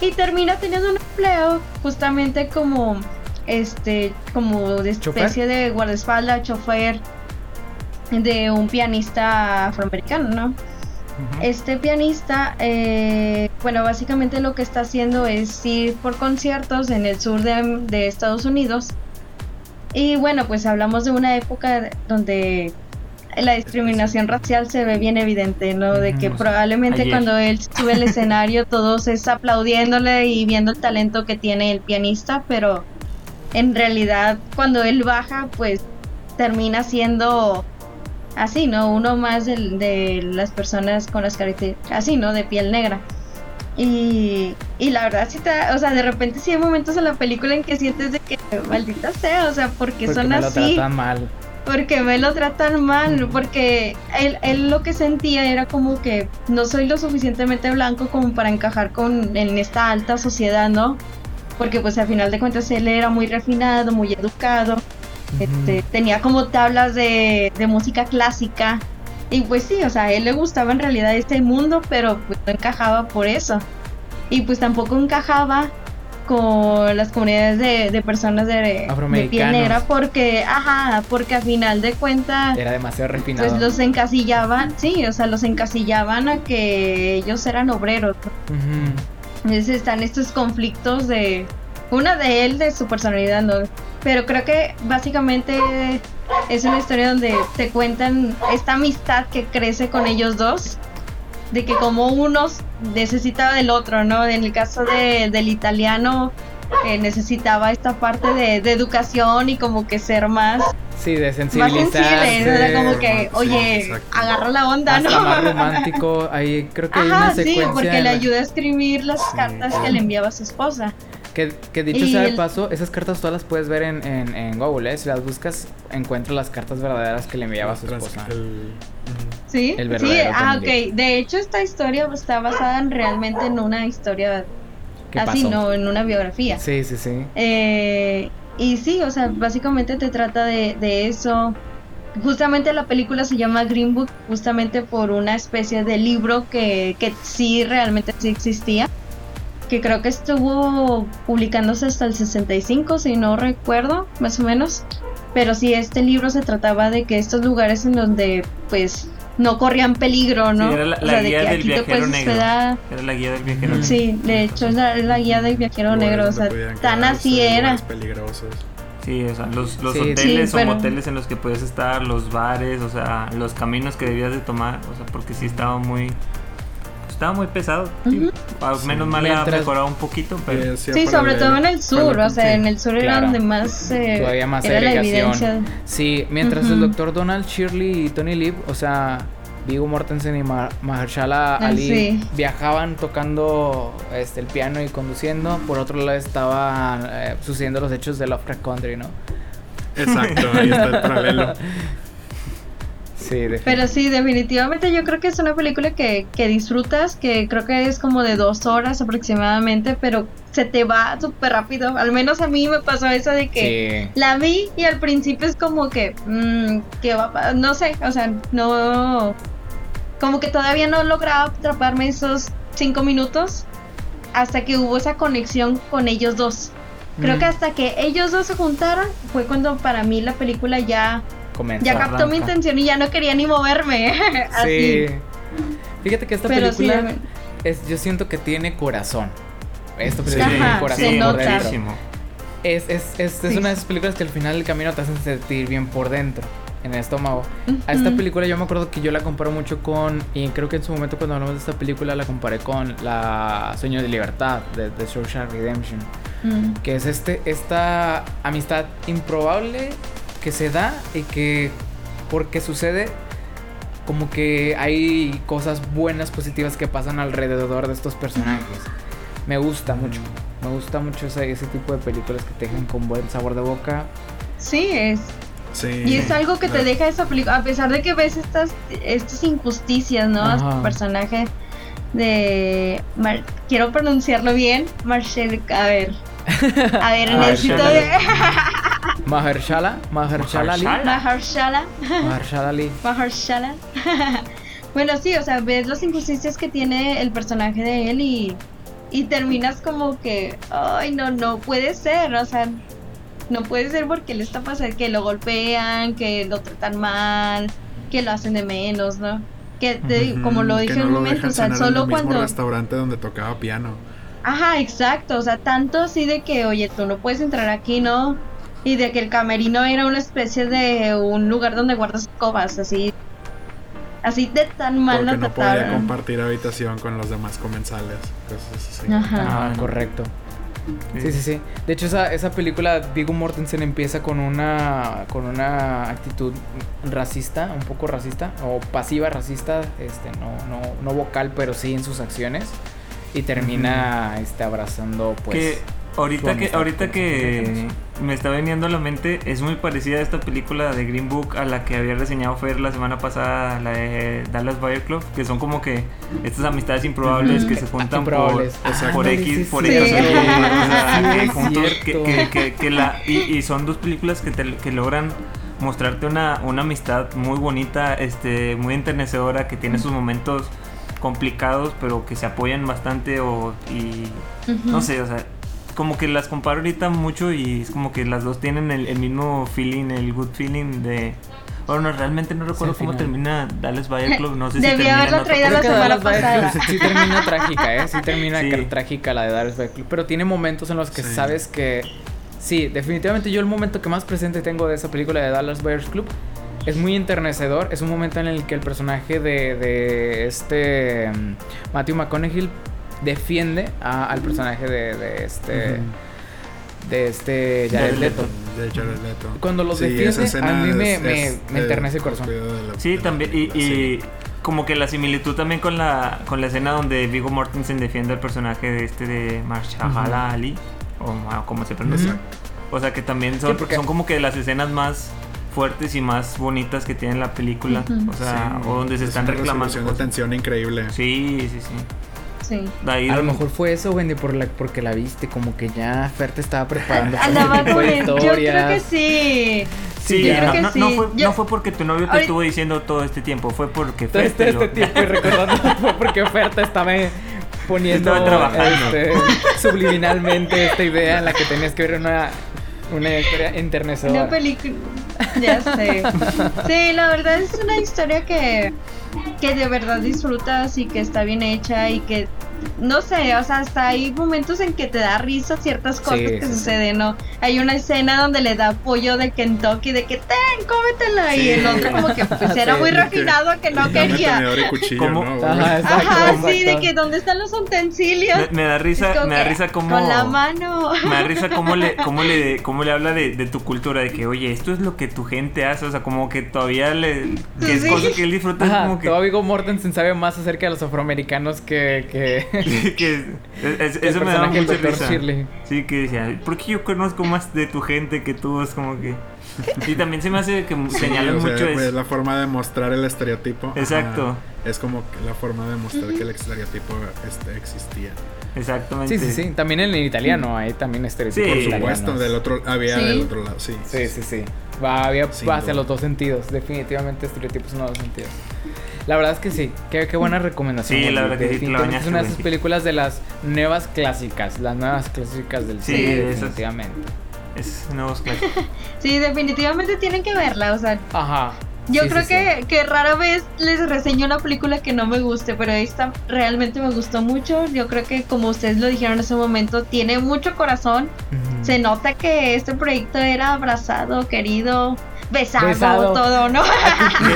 y termina teniendo un empleo justamente como, este, como de ¿Chofer? especie de guardaespaldas, chofer de un pianista afroamericano, ¿no? Este pianista, eh, bueno, básicamente lo que está haciendo es ir por conciertos en el sur de, de Estados Unidos. Y bueno, pues hablamos de una época donde la discriminación racial se ve bien evidente, ¿no? De que probablemente Ayer. cuando él sube al escenario todos es aplaudiéndole y viendo el talento que tiene el pianista, pero en realidad cuando él baja, pues termina siendo así, ¿no? Uno más de, las personas con las características, así, ¿no? De piel negra. Y, y la verdad, sí, te, o sea, de repente sí hay momentos en la película en que sientes de que maldita sea, o sea, porque, Porque son me lo así, tratan mal. Porque me lo tratan mal, porque él, él lo que sentía era como que no soy lo suficientemente blanco como para encajar con en esta alta sociedad, ¿no? Porque pues al final de cuentas él era muy refinado, muy educado, este, tenía como tablas de, de música clásica. Y pues sí, o sea, a él le gustaba en realidad este mundo, pero pues no encajaba por eso. Y pues tampoco encajaba con las comunidades de, de personas de, de piel negra porque, ajá, porque a final de cuentas Era demasiado refinado. pues los encasillaban, sí, o sea, los encasillaban a que ellos eran obreros. Entonces están estos conflictos de una de él de su personalidad, ¿no? Pero creo que básicamente es una historia donde te cuentan esta amistad que crece con ellos dos, de que como uno necesitaba del otro, ¿no? En el caso de- del italiano eh, necesitaba esta parte de, de educación y como que ser más, Sí, de más sensibilizar. sensible, ¿no? Era como que, Sí, oye, exacto. agarra la onda, Hasta ¿no? más romántico. Ahí creo que hay una sí, secuencia. porque en le la- ayuda a escribir las Sí, cartas que le enviaba a su esposa. Que, que dicho Y sea de paso, esas cartas todas las puedes ver en, en, en Google, ¿eh? Si las buscas, encuentras las cartas verdaderas que le enviaba a su esposa. el-. Sí, El sí, ah, ok. De hecho, esta historia está basada en, realmente en una historia ¿Qué así, pasó? no, en una biografía. Sí, sí, sí. Eh, y sí, o sea, básicamente te trata de, de eso. Justamente la película se llama Green Book, justamente por una especie de libro que, que sí realmente sí existía. Que creo que estuvo publicándose hasta el 65, si no recuerdo, más o menos. Pero sí, este libro se trataba de que estos lugares en donde, pues, no corrían peligro, ¿no? Sí, era la, O de guía que del aquí viajero negro. Era la guía del viajero negro. Sí, de hecho es la, guía del viajero negro, o sea, tan así era. peligrosos. Sí, o sea, los, los Sí. hoteles Sí, o pero- moteles en los que podías estar, los bares, o sea, los caminos que debías de tomar, o sea, porque sí estaba muy... Estaba muy pesado. sí. Al menos mal ha Mientras- mejorado un poquito, pero... hacía Sí, sobre todo en el sur, o sea, sí. en el sur era Claro. donde más eh, Todavía más era la evidencia. Sí, mientras el Ujú. doctor Donald Shirley y Tony Lip, o sea, Vigo Mortensen y Ma- Mahershala Ah, Ali sí. viajaban tocando este, el piano y conduciendo. Por otro lado estaban eh, sucediendo los hechos de Lovecraft Country, ¿no? Exacto, ahí está el paralelo. Sí, Pero sí, definitivamente yo creo que es una película que, que disfrutas, que creo que es como de dos horas aproximadamente, pero se te va súper rápido. Al menos a mí me pasó eso de que Sí. la vi y al principio es como que, mm, ¿qué va No sé, o sea, no... Como que todavía no lograba atraparme esos cinco minutos hasta que hubo esa conexión con ellos dos. Creo Mm. que hasta que ellos dos se juntaron fue cuando para mí la película ya, Comenzó. ya captó mi arranca. intención y ya no quería ni moverme. Así. Sí. Fíjate que esta Pero sí, película deben- es, yo siento que tiene corazón. Esta Sí. película tiene Ajá, corazón se por dentro. Es, es, es, es Sí. una de esas películas que al final del camino te hacen sentir bien por dentro, en el estómago. A esta película yo me acuerdo que yo la comparo mucho con, y creo que en su momento cuando hablamos de esta película la comparé con La Sueño de Libertad, de, de Shawshank Redemption, Mm. que es este, esta amistad improbable que se da y que porque sucede como que hay cosas buenas, positivas que pasan alrededor de estos personajes. Me gusta mucho, me gusta mucho ese, ese tipo de películas que te dejan con buen sabor de boca. Sí, es. Sí. Y es algo que te deja esa película, a pesar de que ves estas, estas injusticias, ¿no? A Ajá. su personaje de... Mar- quiero pronunciarlo bien, Marcel, a ver. A ver, A necesito. Mahershala, Mahershala Ali, Mahershala. Mahershala. Mahershala Ali. Mahershala. bueno, sí, o sea, ves las injusticias que tiene el personaje de él y, y terminas como que, ay, no, no puede ser, o sea, no puede ser porque le está pasando que lo golpean, que lo tratan mal, que lo hacen de menos, ¿no? Que te como lo dije que en no un momento, o sea, cenar en solo el mismo cuando... restaurante donde tocaba piano. Ajá, exacto, o sea, tanto así de que, oye, tú no puedes entrar aquí, ¿no? Y de que el camerino era una especie de un lugar donde guardas escobas, así. Así de tan mal Porque no podía trataron. compartir habitación con los demás comensales. Cosas así. Ajá. Ah, Ah, correcto. Sí, sí, sí. De hecho, esa, esa película, Viggo Mortensen empieza con una, con una actitud racista, un poco racista, o pasiva racista, este, no, no, no vocal, pero sí en sus acciones. Y termina este, abrazando, pues. que ahorita que ahorita que me está viniendo a la mente es muy parecida a esta película de Green Book a la que había reseñado Fer la semana pasada la de Dallas Buyer Club que son como que estas amistades improbables que se juntan por, Ah, por X por. X Sí. o que que, la y, y son dos películas que, te- que logran mostrarte una, una amistad muy bonita este muy enternecedora que tiene sus momentos complicados pero que se apoyan bastante o y no sé, o sea, como que las comparo ahorita mucho y es como que las dos tienen el, el mismo feeling, el good feeling de... Bueno, no, realmente no recuerdo Sí, cómo final. termina Dallas Buyer Club, no sé si Debí termina otro- traído la semana pasada. Club sí termina trágica, ¿eh? Sí termina Sí. trágica la de Dallas Buyers Club. Pero tiene momentos en los que Sí. sabes que... Sí, definitivamente yo el momento que más presente tengo de esa película de Dallas Buyers Club es muy enternecedor. Es un momento en el que el personaje de, de este mm, Matthew McConaughey defiende a- al personaje de, de este... Ujú. De este Jared Leto. De Jared Leto. Cuando los Sí, defiende, a mí me, es- me, es me enternece el corazón. la- Sí, la también, y, película, y sí. como que la similitud también con la, con la escena donde Viggo Mortensen defiende al personaje de este de Marshala Ali, o ma- como se pronuncia. O sea que también son, Sí, porque- son como que las escenas más fuertes y más bonitas que tiene la película. O sea, Sí, o donde se es están una reclamando. cosas. tensión increíble. Sí, sí, sí. Sí. De ahí A lo mejor fue eso, Wendy, por la, porque la viste, como que ya Fer te estaba preparando para Andaba con de él. Yo creo que sí. Sí, yo no, creo que no- sí. no fue, Yo- no fue porque tu novio te Ahorita- estuvo diciendo todo este tiempo, fue porque Todo Fer este, te lo- este tiempo y recordando fue porque Fer te estaba poniendo Estaba trabajando. este, subliminalmente esta idea en la que tenías que ver una, una historia enternecedora. Una película. Ya sé. Sí, la verdad es una historia que, que de verdad disfrutas y que está bien hecha y que no sé, o sea, hasta hay momentos en que te da risa ciertas cosas Sí, que sí, sí. suceden, ¿no? Hay una escena donde le da pollo de Kentucky, de que ten, cómetelo, Sí. y el otro como que pues era Sí, muy de que- refinado que no quería. tenedor y cuchillo, ¿Cómo? ¿no? Ajá, exacto, Ajá, exacto. sí, de que dónde están los utensilios. Me, me da risa, como me da risa cómo. Con la mano. Me da risa cómo le, cómo le, cómo le habla de, de tu cultura, de que, oye, esto es lo que tu gente hace, o sea, como que todavía le. que es Sí. cosa que él disfruta, Ajá, como que. Viggo Mortensen sabe más acerca de los afroamericanos que... que... que es- es- eso me da mucha risa. Shirley. Sí, que decía, porque yo conozco más de tu gente que tú, es como que. Y también se me hace que Sí, señalan o sea, mucho pues, eso. la forma de mostrar el estereotipo. Ajá. Exacto. Es como que la forma de mostrar que el estereotipo este, existía. Exactamente. Sí, sí, sí. También en el italiano hay también estereotipos Sí, Por supuesto, del otro, había Sí. del otro lado, sí. Sí, sí, sí. Va, había, va hacia los dos sentidos. Definitivamente estereotipos en los dos sentidos. La verdad es que sí. Qué, qué buena recomendación. Sí, la verdad que sí, la Es una de esas películas de las nuevas clásicas. Las nuevas clásicas del Sí, cine, esas- definitivamente. Es nuevos clásicos. Sí, definitivamente tienen que verla, o sea, Ajá. yo Sí, creo sí, que, que rara vez les reseño una película que no me guste, pero esta realmente me gustó mucho. Yo creo que como ustedes lo dijeron en ese momento, tiene mucho corazón. Se nota que este proyecto era abrazado, querido, besado, Besado. todo, ¿no?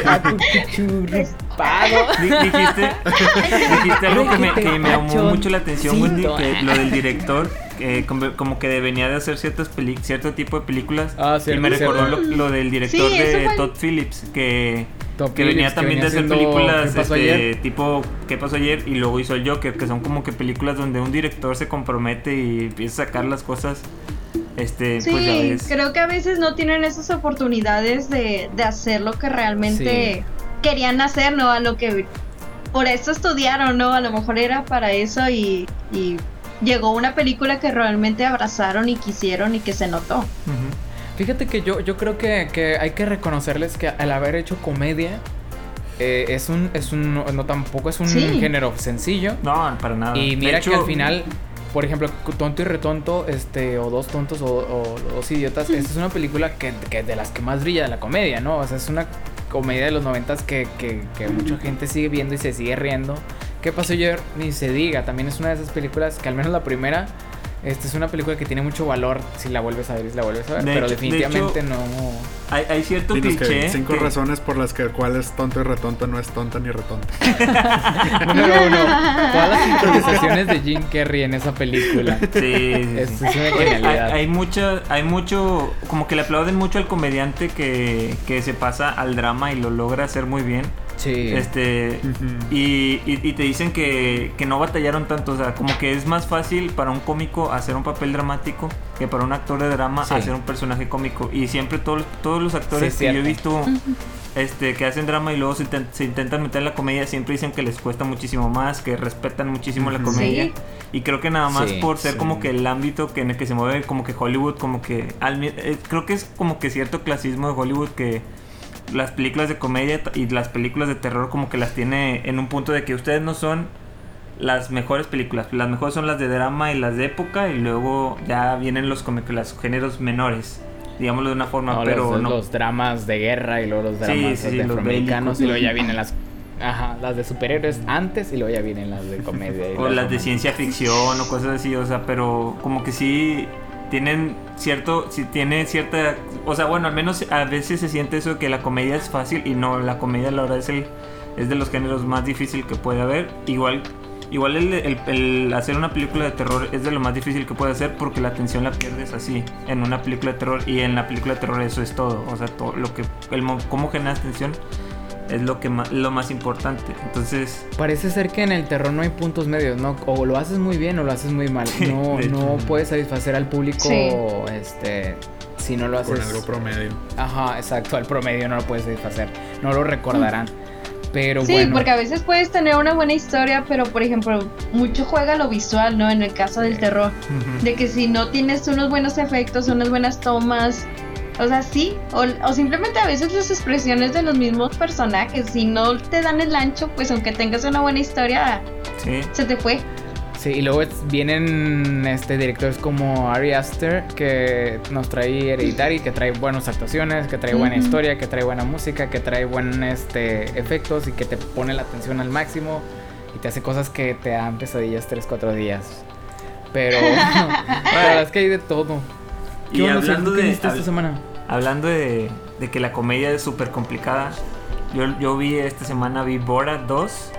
A tu. Di- Dijiste, dijiste algo que me, que me llamó mucho la atención, Wendy, que lo del director, que como, como que venía de hacer ciertas peli cierto tipo de películas. Ah, y me recordó lo, lo del director Sí, de fue- Todd Phillips, que, Todd que Phillips, venía que también de venía hacer haciendo películas ¿Qué pasó este, tipo ¿Qué pasó ayer? Y luego hizo el Joker, que son como que películas donde un director se compromete y empieza a sacar las cosas. Este, Sí, pues ya ves. creo que a veces no tienen esas oportunidades de, de hacer lo que realmente querían hacer, ¿no? A lo que por eso estudiaron, ¿no? A lo mejor era para eso y, y llegó una película que realmente abrazaron y quisieron y que se notó. Fíjate que yo, yo creo que, que hay que reconocerles que al haber hecho comedia eh, es un es un no, tampoco es un Sí. género sencillo No, para nada. y mira hecho, que al final por ejemplo tonto y retonto este o dos tontos o, o dos idiotas esta es una película que, que de las que más brilla de la comedia no o sea es una comedia de los noventas que, que, mucha gente sigue viendo y se sigue riendo. Qué pasó ayer ni se diga. También es una de esas películas que al menos la primera esta es una película que tiene mucho valor si la vuelves a ver y si la vuelves a ver De pero hecho- de definitivamente hecho, no Hay, hay cierto Dinos que cliché. cinco que- razones por las que el cual es tonto y retonto no es tonta ni retonta. Número uno, todas las improvisaciones de Jim Carrey en esa película. Sí, sí, Es, sí. es una Oye, genialidad. hay, hay mucho, hay mucho, como que le aplauden mucho al comediante que, que se pasa al drama y lo logra hacer muy bien. Sí. Este, y, y- y te dicen que, que no batallaron tanto, o sea, como que es más fácil para un cómico hacer un papel dramático que para un actor de drama Sí. hacer un personaje cómico. Y siempre todos, todos los actores Sí, que yo he visto este, que hacen drama y luego se, se intentan meter en la comedia, siempre dicen que les cuesta muchísimo más, que respetan muchísimo la comedia. Sí. Y creo que nada más Sí, por ser sí. como que el ámbito que en el que se mueve, como que Hollywood, como que... al eh, creo que es como que cierto clasismo de Hollywood que las películas de comedia y las películas de terror como que las tiene en un punto de que ustedes no son las mejores películas. Las mejores son las de drama y las de época y luego ya vienen los como que los géneros menores, digámoslo de una forma, No, pero los, no. los dramas de guerra y luego los Sí, dramas sí, sí, de los afroamericanos bélicos. y luego ya vienen las ajá, las de superhéroes antes y luego ya vienen las de comedia. O las de románticas. ciencia ficción o cosas así, o sea, pero como que sí tienen cierto, sí tiene cierta, o sea, bueno, al menos a veces se siente eso que la comedia es fácil y no, la comedia la verdad es el, es de los géneros más difícil que puede haber. Igual, igual el, el- el hacer una película de terror es de lo más difícil que puede hacer porque la atención la pierdes así en una película de terror y en la película de terror eso es todo, o sea, todo lo que, el, mo- cómo generas atención es lo que más, lo más importante. Entonces, Parece ser que en el terror no hay puntos medios, ¿no? O lo haces muy bien o lo haces muy mal. No, no puedes satisfacer al público Sí. este si no lo Con haces. algo promedio. Ajá, exacto, al promedio no lo puedes satisfacer. No lo recordarán. Pero Sí, bueno. porque a veces puedes tener una buena historia, pero por ejemplo, mucho juega lo visual, ¿no? En el caso del terror. De que si no tienes unos buenos efectos, unas buenas tomas, o sea, sí, o, o simplemente a veces las expresiones de los mismos personajes, si no te dan el ancho, pues aunque tengas una buena historia, sí. se te fue. Sí, y luego es- vienen este directores como Ari Aster que nos trae Hereditary, que trae buenas actuaciones, que trae buena historia, que trae buena música, que trae buenos este, efectos y que te pone la atención al máximo. y te hace cosas que te dan pesadillas 3, 4 días. Pero la verdad es que hay de todo. ¿Qué Y onda, hablando de- esta semana? Hablando de, de que la comedia es súper complicada, yo, yo vi esta semana, vi Borat 2.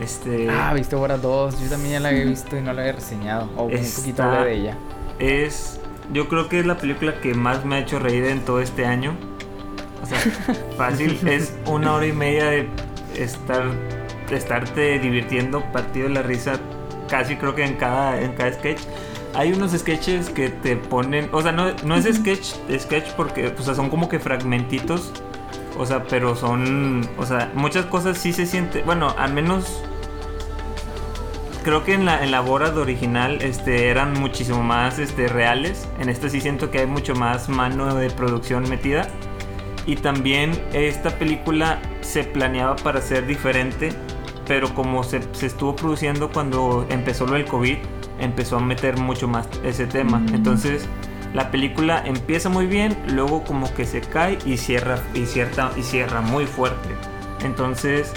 Este Ah, viste Bora 2. Yo también ya la había visto y no la había reseñado. O un poquito hablé de ella. es, yo creo que es la película que más me ha hecho reír en todo este año. O sea, fácil, es una hora y media de estar, de estarte divirtiendo, partido de la risa, casi creo que en cada, en cada sketch. Hay unos sketches que te ponen, o sea, no, no es sketch, sketch porque, o sea, son como que fragmentitos, o sea, pero son, o sea, muchas cosas sí se siente, bueno, al menos creo que en la, en la Borat original este, eran muchísimo más este, reales. En esta sí siento que hay mucho más mano de producción metida. Y también esta película se planeaba para ser diferente, pero como se, se estuvo produciendo cuando empezó lo del COVID, empezó a meter mucho más ese tema. Mm. Entonces la película empieza muy bien, luego como que se cae y cierra, y cierra, y cierra muy fuerte. Entonces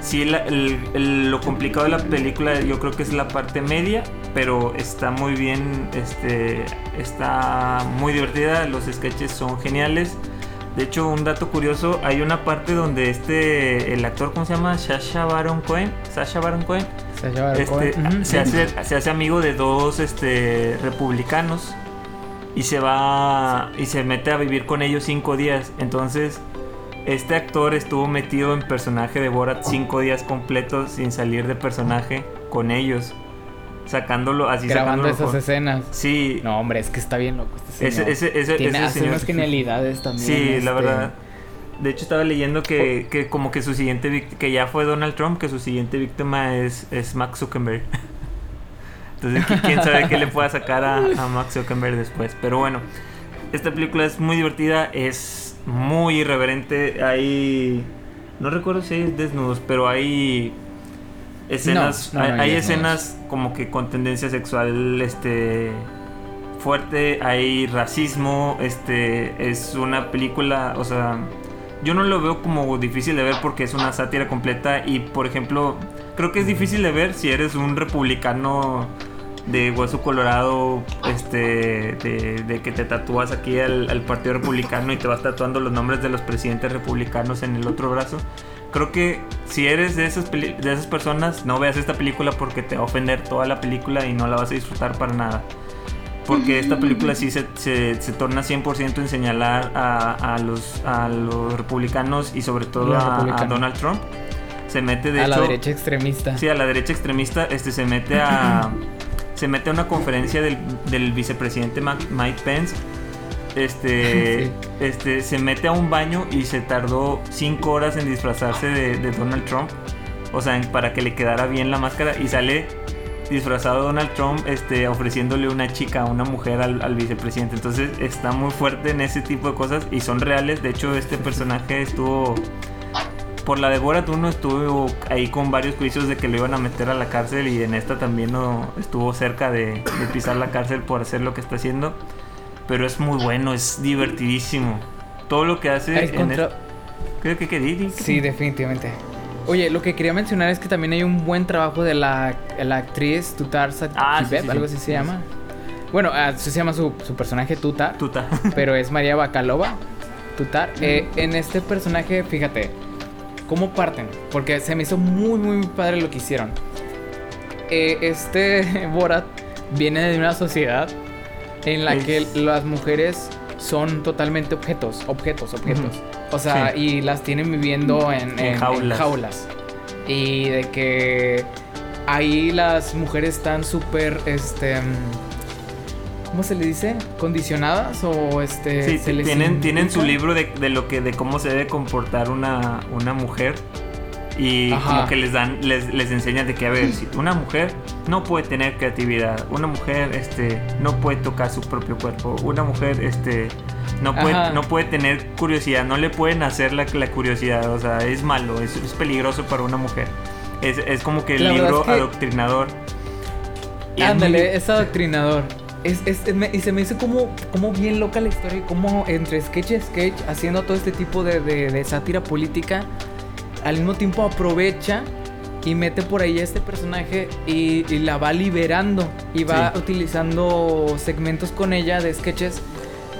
sí, la- el- el- lo complicado de la película yo creo que es la parte media, pero está muy bien, este, está muy divertida, los sketches son geniales. De hecho, un dato curioso, hay una parte donde este, el actor, ¿cómo se llama? Sasha Baron Cohen, Sasha Baron Cohen, este, se, hace, se hace amigo de dos este, republicanos y se va y se mete a vivir con ellos cinco días. Entonces, este actor estuvo metido en personaje de Borat cinco días completos sin salir de personaje con ellos, sacándolo así Grabando sacándolo esas con- escenas. Sí, No, hombre, es que está bien loco este ese, señor. ese, ese, Tiene, ese hace señor- unas genialidades también. Sí, la este, verdad. De hecho estaba leyendo que, que como que su siguiente víctima, que ya fue Donald Trump, que su siguiente víctima es, es Max Zuckerberg. Entonces qui- quién sabe qué le pueda sacar a, a Max Zuckerberg después. Pero bueno, esta película es muy divertida, es muy irreverente. Hay, no recuerdo si hay desnudos, pero hay escenas, No, no, no hay, escenas como que con tendencia sexual, este fuerte, hay racismo, este es una película, o sea, yo no lo veo como difícil de ver porque es una sátira completa y por ejemplo, creo que es difícil de ver si eres un republicano de hueso colorado, este, de, que te tatúas aquí al, al Partido Republicano y te vas tatuando los nombres de los presidentes republicanos en el otro brazo. Creo que si eres de esas, de esas personas, no veas esta película porque te va a ofender toda la película y no la vas a disfrutar para nada. Porque esta película sí se, se, se torna 100% en señalar a, a los, a los republicanos y sobre todo a, a. Donald Trump. Se mete de a hecho... la derecha extremista. Sí, a la derecha extremista este, se mete a se mete a una conferencia del, del vicepresidente Mike Pence. Este, Sí. este, se mete a un baño y se tardó cinco horas en disfrazarse de, de Donald Trump. O sea, para que le quedara bien la máscara y sale disfrazado de Donald Trump este, ofreciéndole una chica, una mujer al, al vicepresidente. Entonces está muy fuerte en ese tipo de cosas y son reales. De hecho, este personaje estuvo por la de Borat 1 estuvo ahí con varios juicios de que lo iban a meter a la cárcel y en esta también no estuvo cerca de, de pisar la cárcel por hacer lo que está haciendo. Pero es muy bueno, es divertidísimo. Todo lo que hace... Es en contra- Creo que, que Sí, definitivamente. Oye, lo que quería mencionar es que también hay un buen trabajo de la, la actriz Tutar Satkibeb, Ah, sí, sí, sí. algo así se llama. Bueno, así se llama su, su personaje Tutar, Tuta. pero es María Bakalova. Tutar. Eh, en este personaje, fíjate, cómo parten, porque se me hizo muy, muy padre lo que hicieron. Eh, este Borat viene de una sociedad en la Es- que las mujeres son totalmente objetos, objetos, objetos. O sea, Sí. y las tienen viviendo en, En en- en jaulas. Y de que ahí las mujeres están súper, este... ¿Cómo se le dice? ¿Condicionadas o este... Sí, se les tienen, tienen su libro de, de lo que de cómo se debe comportar una, una mujer y Ajá. como que les dan les, les enseñan de que a ver si una mujer no puede tener creatividad una mujer este no puede tocar su propio cuerpo una mujer este no puede Ajá. no puede tener curiosidad no le pueden hacer la, la curiosidad o sea es malo es, es peligroso para una mujer es, es como que el La libro es que- adoctrinador Y es muy- Ándale, es adoctrinador. Es, es- es- me- y se me hizo como, como bien loca la historia y como entre sketch y sketch, haciendo todo este tipo de, de- de sátira política, al mismo tiempo aprovecha y mete por ahí a este personaje y, y la va liberando y va Sí. utilizando segmentos con ella de sketches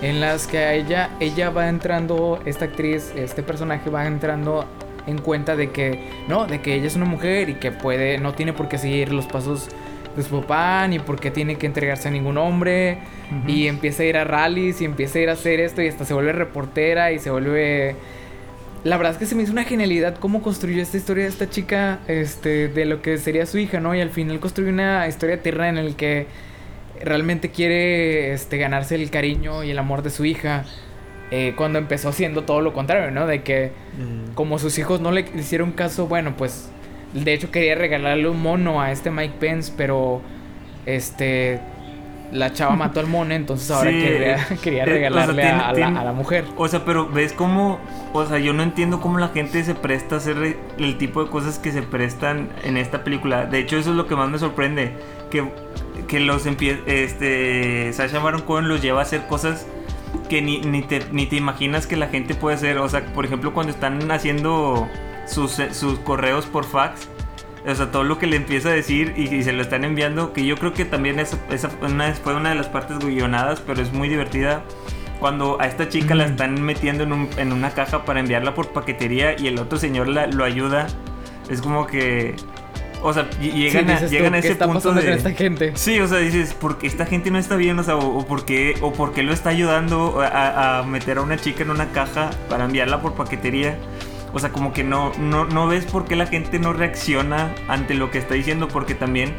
en las que a ella ella va entrando esta actriz este personaje va entrando en cuenta de que no de que ella es una mujer y que puede no tiene por qué seguir los pasos de su papá ni por qué tiene que entregarse a ningún hombre y empieza a ir a rallies y empieza a ir a hacer esto y hasta se vuelve reportera y se vuelve la verdad es que se me hizo una genialidad cómo construyó esta historia de esta chica, este, de lo que sería su hija, ¿no? Y al final construyó una historia tierna en el que realmente quiere, este, ganarse el cariño y el amor de su hija. eh, cuando empezó haciendo todo lo contrario, ¿no? De que Mm. como sus hijos no le hicieron caso, bueno, pues de hecho quería regalarle un mono a este Mike Pence, pero este la chava mató al mono, entonces ahora Sí, quería, quería o sea, regalarle tiene- a, a la, tiene- a la mujer. O sea, pero ves cómo, o sea, yo no entiendo cómo la gente se presta a hacer el tipo de cosas que se prestan en esta película. De hecho, eso es lo que más me sorprende, que, que los este Sasha Baron Cohen los lleva a hacer cosas que ni, ni, te, ni te imaginas que la gente puede hacer. O sea, por ejemplo, cuando están haciendo sus, eh, sus correos por fax. O sea, todo lo que le empieza a decir y, y se lo están enviando, que yo creo que también esa, esa una- fue una de las partes guionadas, pero es muy divertida. Cuando a esta chica la Mm. están metiendo en, un- en una caja para enviarla por paquetería y el otro señor la- lo ayuda, es como que... O sea, ll- llegan, Sí, a, dices tú, llegan a ¿qué ese está punto de... esta gente? Sí, o sea, dices, ¿por qué esta gente no está bien? O sea, o, o por, qué, o por qué lo está ayudando a, a meter a una chica en una caja para enviarla por paquetería. O sea, como que no, no, no ves por qué la gente no reacciona ante lo que está diciendo, porque también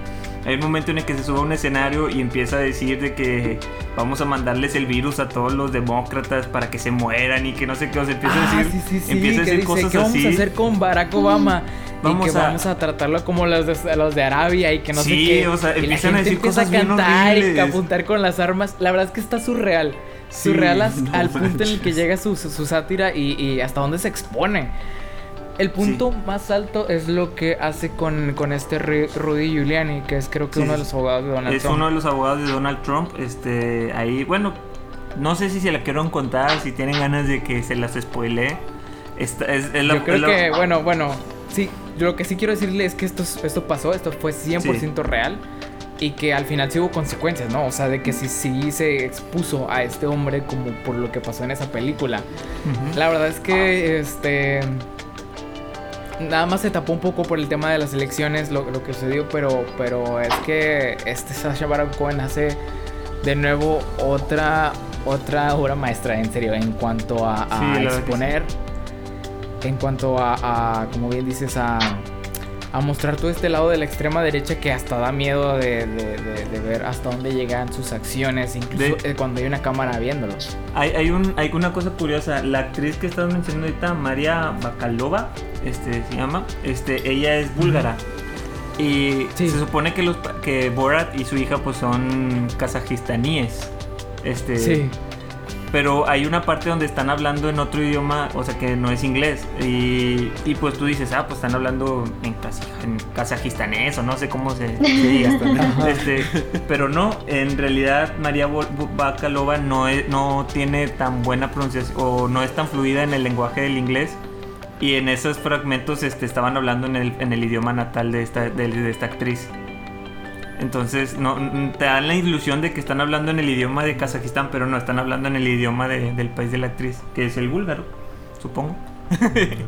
hay un momento en el que se sube a un escenario y empieza a decir de que vamos a mandarles el virus a todos los demócratas para que se mueran y que no sé qué, o sea, empieza a Ah, decir, sí, sí, sí, empieza a decir dice, cosas ¿qué vamos así. a hacer con Barack Obama? Vamos y que a- vamos a tratarlo como los de, los de Arabia y que no sé Sí, qué. o sea, y la empiezan a decir empieza cosas bien cantar y horribles. a apuntar con las armas. La verdad es que está surreal. Surreal no al punto en el que llega su, su, su sátira y, y hasta dónde se expone. El punto más alto es lo que hace con, con este Ru- Rudy Giuliani, que es creo que Sí, uno de sí. los abogados de Donald es Trump. uno de los abogados de Donald Trump. Este, ahí, bueno, no sé si se la quiero contar, si tienen ganas de que se las spoilee. Esta, es, es Yo creo es que, bueno, bueno, sí, yo lo que sí quiero decirle es que esto, es- esto pasó, esto fue 100% real y que al final sí hubo consecuencias, ¿no? O sea, de que sí, sí se expuso a este hombre como por lo que pasó en esa película. Ujú. La verdad es que, este, nada más se tapó un poco por el tema de las elecciones, lo, lo que sucedió, pero, pero es que este Sasha Baron Cohen hace de nuevo otra, otra obra maestra, en serio, en cuanto a, Sí, exponer, en cuanto a, a, como bien dices, a, a mostrar todo este lado de la extrema derecha que hasta da miedo de, de- de- de ver hasta dónde llegan sus acciones, incluso eh, cuando hay una cámara viéndolos. Hay, hay, un, hay una cosa curiosa. La actriz que estás mencionando ahorita, María Bakalova, este, se llama, este, ella es búlgara. Y Sí. se supone que, los, que Borat y su hija pues son kazajistaníes. Este, Sí. Pero hay una parte donde están hablando en otro idioma, o sea que no es inglés. Y, y pues tú dices, ah, pues están hablando en, en kazajistanés o no sé cómo se, se diga. Este, pero no, en realidad María Bakalova no, es- no tiene tan buena pronunciación o no es tan fluida en el lenguaje del inglés. Y en esos fragmentos este, estaban hablando en el, en el idioma natal de esta, de, de esta actriz. Entonces no, n- te dan la ilusión de que están hablando en el idioma de Kazajistán, pero no, están hablando en el idioma de- del país de la actriz, que es el búlgaro, supongo. El.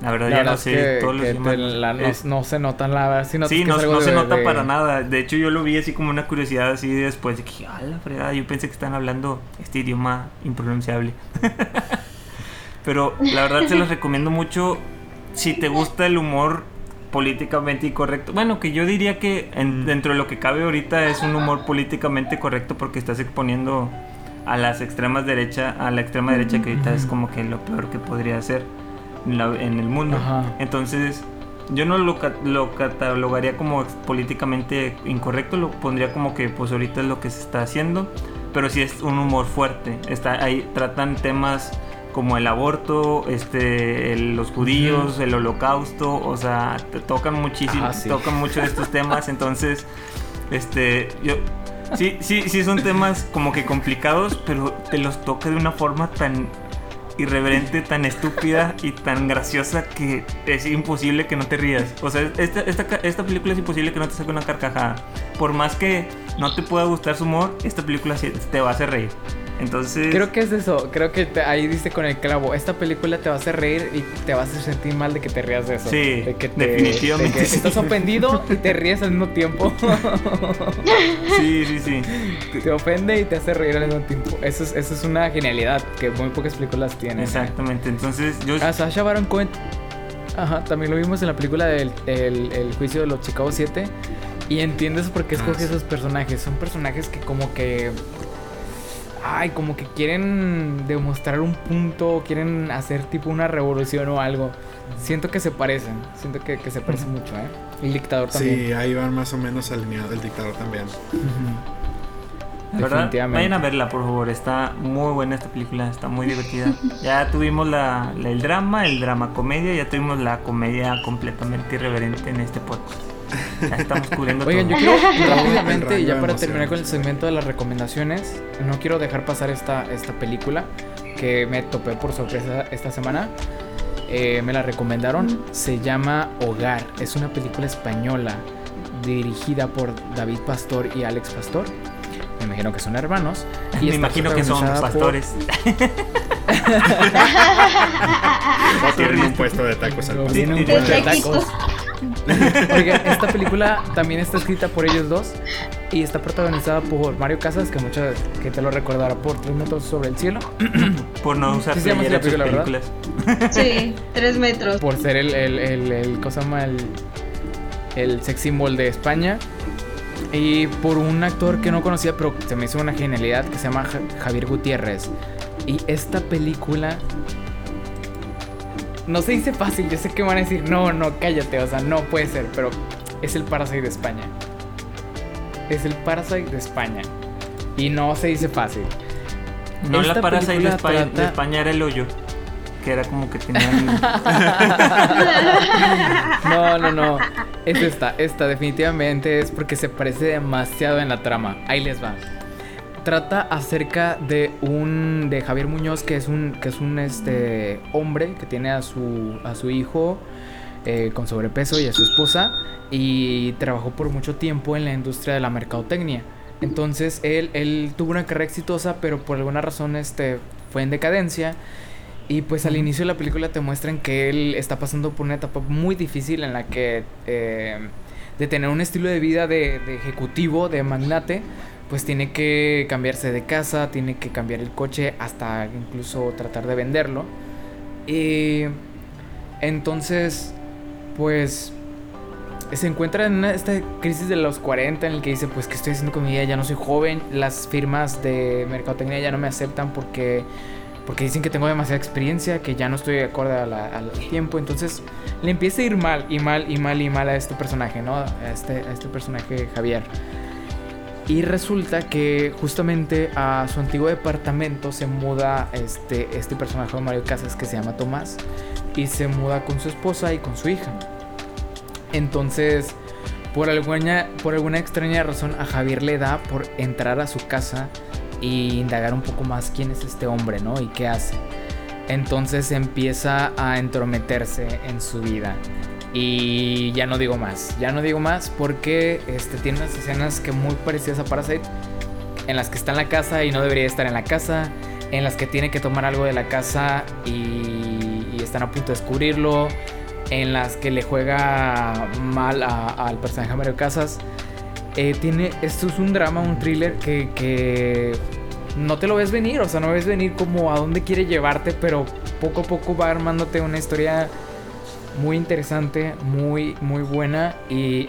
La verdad La ya verdad no sé que, todos los idiomas. la- no, Es- no se notan la verdad. Sí, notas Sí, no, no se de- nota de- para nada. De hecho, yo lo vi así como una curiosidad así después de que, ah, la fregada, yo pensé que están hablando este idioma impronunciable. Pero la verdad se los recomiendo mucho si te gusta el humor políticamente incorrecto. Bueno, que yo diría que en- dentro de lo que cabe ahorita es un humor políticamente correcto porque estás exponiendo a las extremas derecha, a la extrema derecha que ahorita es como que lo peor que podría hacer en, la- en el mundo. Ajá. Entonces, yo no lo, ca- lo catalogaría como políticamente incorrecto, lo pondría como que pues ahorita es lo que se está haciendo, pero sí es un humor fuerte. Está ahí tratan temas como el aborto, este, el- los judíos, el holocausto, o sea, te tocan muchísimo, Ah, sí. tocan mucho de estos temas, entonces, este, yo sí, sí, sí son temas como que complicados, pero te los toca de una forma tan irreverente, tan estúpida y tan graciosa que es imposible que no te rías. O sea, esta, esta, esta película es imposible que no te saque una carcajada. Por más que no te pueda gustar su humor, esta película te va a hacer reír. Entonces. Creo que es eso. Creo que te- ahí diste con el clavo. Esta película te va a hacer reír y te vas a sentir mal de que te rías de eso. Sí, de que te- definitivamente de que sí. estás ofendido y te ríes al mismo tiempo. Sí, sí, sí. te ofende y te hace reír al mismo tiempo. Eso es, eso es una genialidad que muy pocas películas tienen. Exactamente. Entonces, yo. A Sasha Baron Cohen. Ajá, también lo vimos en la película del el, el juicio de los Chicago 7. Y entiendes por qué Ah, escoge esos personajes. Son personajes que como que... Ay, como que quieren demostrar un punto, quieren hacer tipo una revolución o algo. Siento que se parecen, siento que, que se parecen mucho, ¿eh? El dictador también. Sí, ahí van más o menos alineados el dictador también. Ujú. La verdad, Definitivamente. vayan a verla, por favor. Está muy buena esta película, está muy divertida. Ya tuvimos la, la- el drama, el drama comedia, ya tuvimos la comedia completamente irreverente en este podcast. Ya estamos cubriendo Oigan, yo quiero rápidamente, y ya para terminar con el segmento de las recomendaciones, no quiero dejar pasar esta, esta película que me topé por sorpresa esta semana. Eh, me la recomendaron, se llama Hogar, es una película española dirigida por David Pastor y Alex Pastor. Me imagino que son hermanos. Y Me imagino que son protagonizada por- pastores. Tienen un puesto de tacos al pastor. tiene un puesto de tacos. Esta película también está escrita por ellos dos y está protagonizada por Mario Casas, que mucha gente lo recordará por Tres metros sobre el cielo, Por no usar Sí playera en sus película, películas. Sí, tres metros. por ser el, el, el, el- ¿cómo se llama? El, el sex symbol de España. Y por un actor que no conocía, pero se me hizo una genialidad, que se llama Ja- Javier Gutiérrez. Y esta película no se dice fácil, yo sé que van a decir, no, no, cállate, o sea, no puede ser, pero es el Parasite de España. Es el Parasite de España. Y no se dice fácil. No Esta la Parasite de España era el hoyo. Que era como que tenían. No, no, no. Es esta, esta definitivamente es porque se parece demasiado en la trama. Ahí les va. Trata acerca de un de Javier Muñoz que es un que es un este hombre que tiene a su a su hijo eh, con sobrepeso y a su esposa y trabajó por mucho tiempo en la industria de la mercadotecnia. Entonces él, él tuvo una carrera exitosa, pero por alguna razón este, fue en decadencia. Y pues al inicio de la película te muestran que él está pasando por una etapa muy difícil en la que eh, de tener un estilo de vida de, de ejecutivo, de magnate, pues tiene que cambiarse de casa, tiene que cambiar el coche, hasta incluso tratar de venderlo. Y entonces, pues se encuentra en esta crisis de los 40 en el que dice, pues, ¿qué estoy haciendo con mi vida? Ya no soy joven, las firmas de mercadotecnia ya no me aceptan porque, porque dicen que tengo demasiada experiencia, que ya no estoy acorde al tiempo. Entonces le empieza a ir mal y mal y mal y mal a este personaje, ¿no? A este, a este personaje Javier. Y resulta que justamente a su antiguo departamento se muda este, este personaje de Mario Casas que se llama Tomás y se muda con su esposa y con su hija. Entonces, por alguna, por alguna extraña razón, a Javier le da por entrar a su casa e indagar un poco más quién es este hombre, ¿no? Y qué hace. Entonces empieza a entrometerse en su vida. Y ya no digo más, ya no digo más porque este, tiene unas escenas que muy parecidas a Parasite, en las que está en la casa y no debería estar en la casa, en las que tiene que tomar algo de la casa y, están a punto de descubrirlo, en las que le juega mal al personaje Mario Casas. Eh, tiene, esto es un drama, un thriller que, que no te lo ves venir, o sea, no ves venir como a dónde quiere llevarte, pero poco a poco va armándote una historia muy interesante, muy, muy buena y,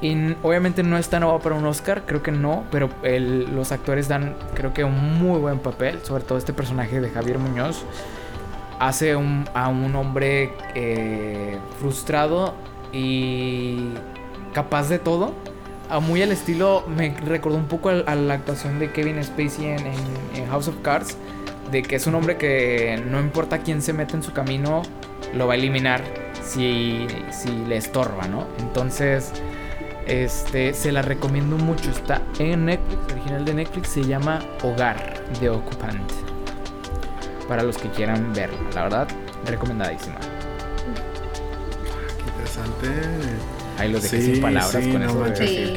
y obviamente no está nueva para un Oscar, creo que no, pero el- los actores dan creo que un muy buen papel, sobre todo este personaje de Javier Muñoz hace a un hombre eh, frustrado y capaz de todo. A muy al estilo, me recordó un poco a, la actuación de Kevin Spacey en, en- en House of Cards, de que es un hombre que no importa quién se mete en su camino, lo va a eliminar si, si le estorba, ¿no? Entonces, este, se la recomiendo mucho. Está en Netflix, original de Netflix, se llama Hogar de Occupant. para los que quieran verla. La verdad, recomendadísima. Interesante. Ahí los dejé Sí, sin palabras sí, con no eso de manches. es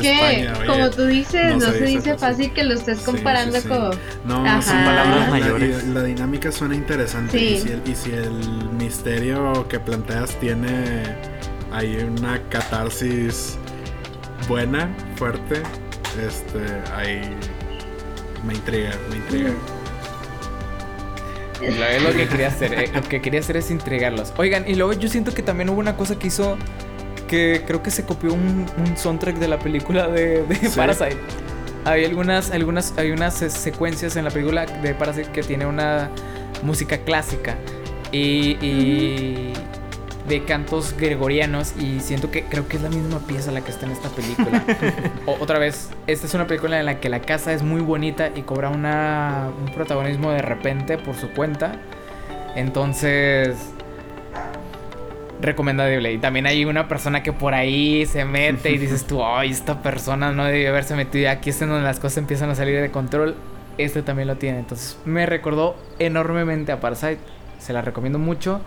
que, España, oye. como tú dices, no no, se se dice fácil. que lo estés comparando sí, sí. con... No, Ajá. son palabras la- mayores. La, la dinámica suena interesante. Sí. Y, si el, y si el misterio que planteas tiene ahí una catarsis buena, fuerte, este, ahí me intriga, me intriga. Lo- Es lo que quería hacer. eh, Lo que quería hacer es intrigarlos. Oigan, y luego yo siento que también hubo una cosa que hizo que creo que se copió un, un soundtrack de la película de, de Sí. Parasite. Hay algunas, algunas, hay unas se- secuencias en la película de Parasite que tiene una música clásica y, y de cantos gregorianos y siento que creo que es la misma pieza la que está en esta película. O- otra vez, esta es una película en la que la casa es muy bonita y cobra una, un protagonismo de repente por su cuenta. Entonces, recomendable. Y también hay una persona que por ahí se mete y dices tú, ay, esta persona no debió haberse metido. Y aquí es en donde las cosas empiezan a salir de control. Este también lo tiene. Entonces, me recordó enormemente a Parasite. Se la recomiendo mucho.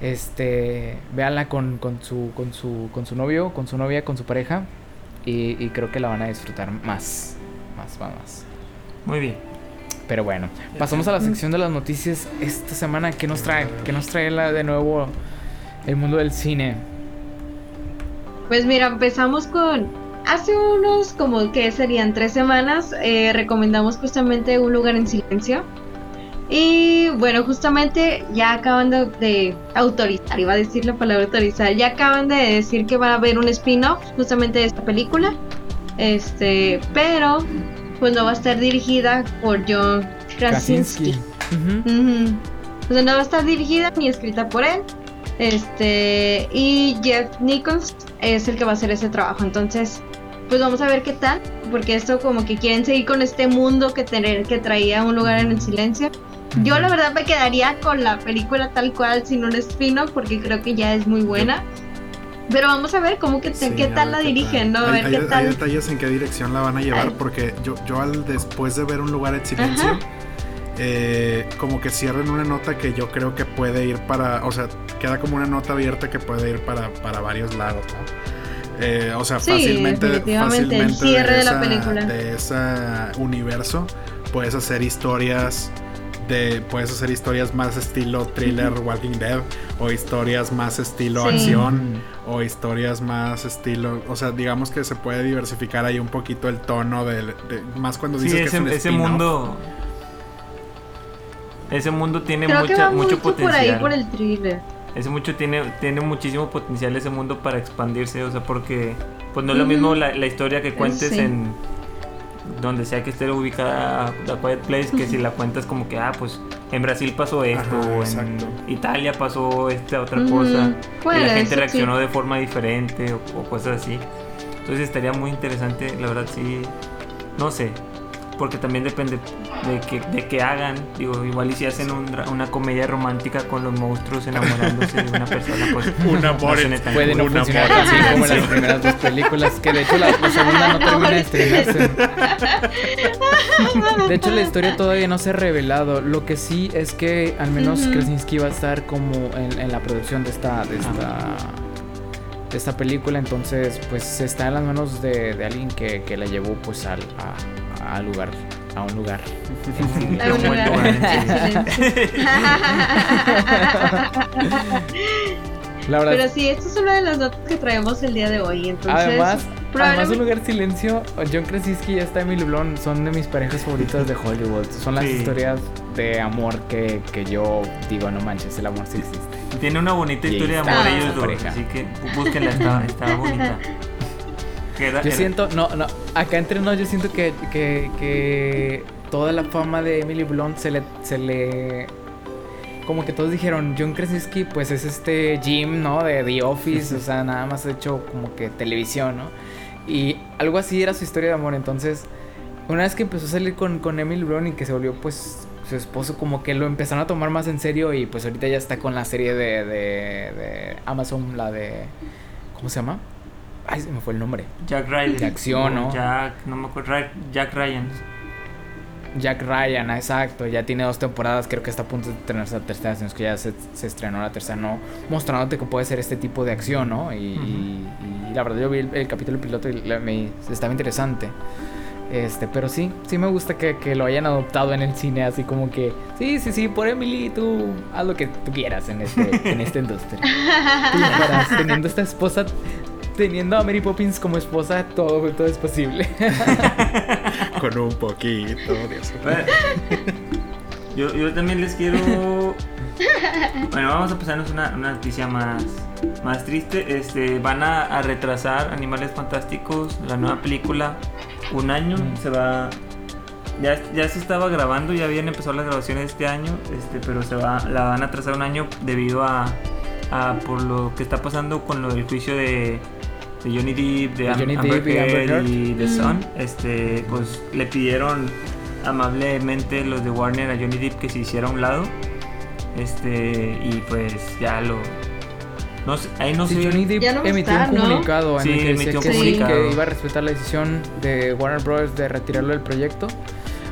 Este, véanla con, con, su, con, su, con su novio, con su novia, con su pareja. Y, y creo que la van a disfrutar más. Más, más, más. Muy bien. Pero bueno, pasamos a la sección de las noticias esta semana. ¿Qué nos trae? ¿Qué nos trae la, de nuevo el mundo del cine? Pues mira, empezamos con... Hace unos, como que serían tres semanas, eh, recomendamos justamente Un lugar en silencio. Y bueno, justamente ya acaban de, de autorizar, iba a decir la palabra autorizar, ya acaban de decir que va a haber un spin-off justamente de esta película. Este, pero pues no va a estar dirigida por John Krasinski. Ujú. O sea, no va a estar dirigida ni escrita por él. Este, y Jeff Nichols es el que va a hacer ese trabajo. Entonces, pues vamos a ver qué tal. Porque esto como que quieren seguir con este mundo que tener, que traía un lugar en el silencio. Yo la verdad me quedaría con la película tal cual sin un spin-off porque creo que ya es muy buena. Pero vamos a ver cómo que Sí, qué tal la qué dirigen, ¿no? A Hay, ver qué hay- hay tal. detalles en qué dirección la van a llevar, Ay. porque yo, yo al después de ver un lugar en silencio, eh, como que cierran una nota que yo creo que puede ir para, o sea, queda como una nota abierta que puede ir para, para varios lados, ¿no? Eh, o sea, Sí, fácilmente, definitivamente, el fácilmente cierre de la esa- película. de ese universo puedes hacer historias de puedes hacer historias más estilo thriller Walking Dead o historias más estilo Sí. acción o historias más estilo, o sea, digamos que se puede diversificar ahí un poquito el tono del de, más cuando Sí, dices que ese, es un ese mundo. Ese mundo tiene Creo que mucha, va mucho mucho por potencial. ahí por el thriller. Ese mucho tiene, tiene muchísimo potencial ese mundo para expandirse, o sea, porque pues no es lo mismo la, la historia que cuentes sí. en donde sea que esté ubicada The Quiet Place que si la cuentas como que, ah, pues en Brasil pasó esto, Ajá, o en. Italia pasó esta otra cosa, Bueno, y la gente sí. reaccionó de forma diferente o, o cosas así. Entonces estaría muy interesante, la verdad sí, no sé, porque también depende de que, de que hagan, digo, igual y si hacen un dra- una comedia romántica con los monstruos enamorándose de una persona, pues Un amor no Puede no Un funcionar así como las primeras dos películas, que de hecho la, la segunda no termina de estrenarse. De hecho la historia todavía no se ha revelado. Lo que sí es que al menos Ujú. Krasinski va a estar como en, en la producción de esta, de esta, de esta película, entonces pues está en las manos de, de alguien que, que la llevó pues al a, a lugar, a un lugar. La verdad Pero sí, esta es una de las notas que traemos el día de hoy. Entonces, Además, además un probablemente- lugar silencio, John Krasinski y esta Emily Blunt son de mis parejas favoritas de Hollywood. Son las Sí. historias de amor que, que yo digo, no manches, el amor sí existe. Tiene una bonita Y historia de amor ellos dos, pareja. así que búsquenla, está, está bonita. Yo siento, no, no, acá entre nos yo siento que, que, que toda la fama de Emily Blunt se le, se le, como que todos dijeron, John Krasinski pues es este Jim, ¿no? De The Office, o sea, nada más ha hecho como que televisión, ¿no? Y algo así era su historia de amor, entonces, una vez que empezó a salir con, con Emily Blunt y que se volvió pues su esposo, como que lo empezaron a tomar más en serio y pues ahorita ya está con la serie de, de, de Amazon, la de, ¿cómo se llama? Ay, se me fue el nombre. Jack Ryan. de acción, O ¿no? Jack, no me acuerdo, Jack Ryan. Jack Ryan, ah, exacto. Ya tiene dos temporadas, creo que está a punto de estrenarse la tercera, sino que ya se, se estrenó la tercera, ¿no? Mostrándote que puede ser este tipo de acción, ¿no? Y, y- y la verdad yo vi el, el capítulo piloto y la- me, estaba interesante. Este, pero sí, sí me gusta que, que lo hayan adoptado en el cine, así como que, sí, sí, sí, por Emily, tú haz lo que tú quieras en, este, en esta industria. Tú teniendo esta esposa, teniendo a Mary Poppins como esposa, todo, todo es posible. Con un poquito, Dios mío. Bueno, Yo, yo también les quiero. Bueno, vamos a pasarnos una, una noticia más, más triste. Este, van a, a retrasar Animales Fantásticos, la nueva película, un año. Mm. Se va. Ya, ya se estaba grabando, ya habían empezado las grabaciones este año, este, pero se va, la van a atrasar un año debido a, a por lo que está pasando con lo del juicio de, de Johnny Depp, de, De Am- Johnny Amber Depp y Amber Heard y The Mm. Sun. Este, pues le pidieron amablemente los de Warner a Johnny Depp que se hiciera a un lado. Este, y pues ya lo. No sé, ahí no Sí, sé. Johnny Depp no emitió estar, un ¿no? comunicado en Sí, el que decía emitió que, un sí, comunicado. que iba a respetar la decisión de Warner Bros. de retirarlo del proyecto.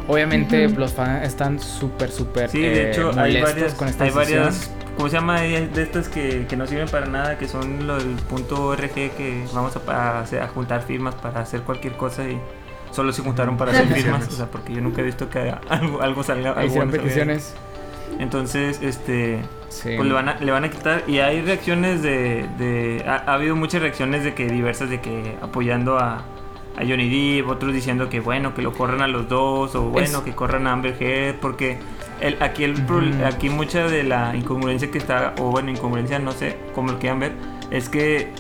Obviamente los fans están súper, súper Sí, de eh, hecho hay varias, con esta hay decisión. varias, ¿cómo se llama? De estas que, que no sirven para nada, que son lo del punto RG que vamos a, a juntar firmas para hacer cualquier cosa y solo se juntaron para hacer firmas, o sea, porque yo nunca he visto que algo, algo salga. algo bueno peticiones. Entonces, este, Sí. pues le van, a, le van a quitar y hay reacciones de, de ha, ha habido muchas reacciones de que diversas de que apoyando a, a Johnny Depp otros diciendo que bueno que lo corran a los dos o bueno Es- que corran a Amber Heard porque el, aquí el mucha de la incongruencia que está o bueno incongruencia no sé cómo lo quieran ver es que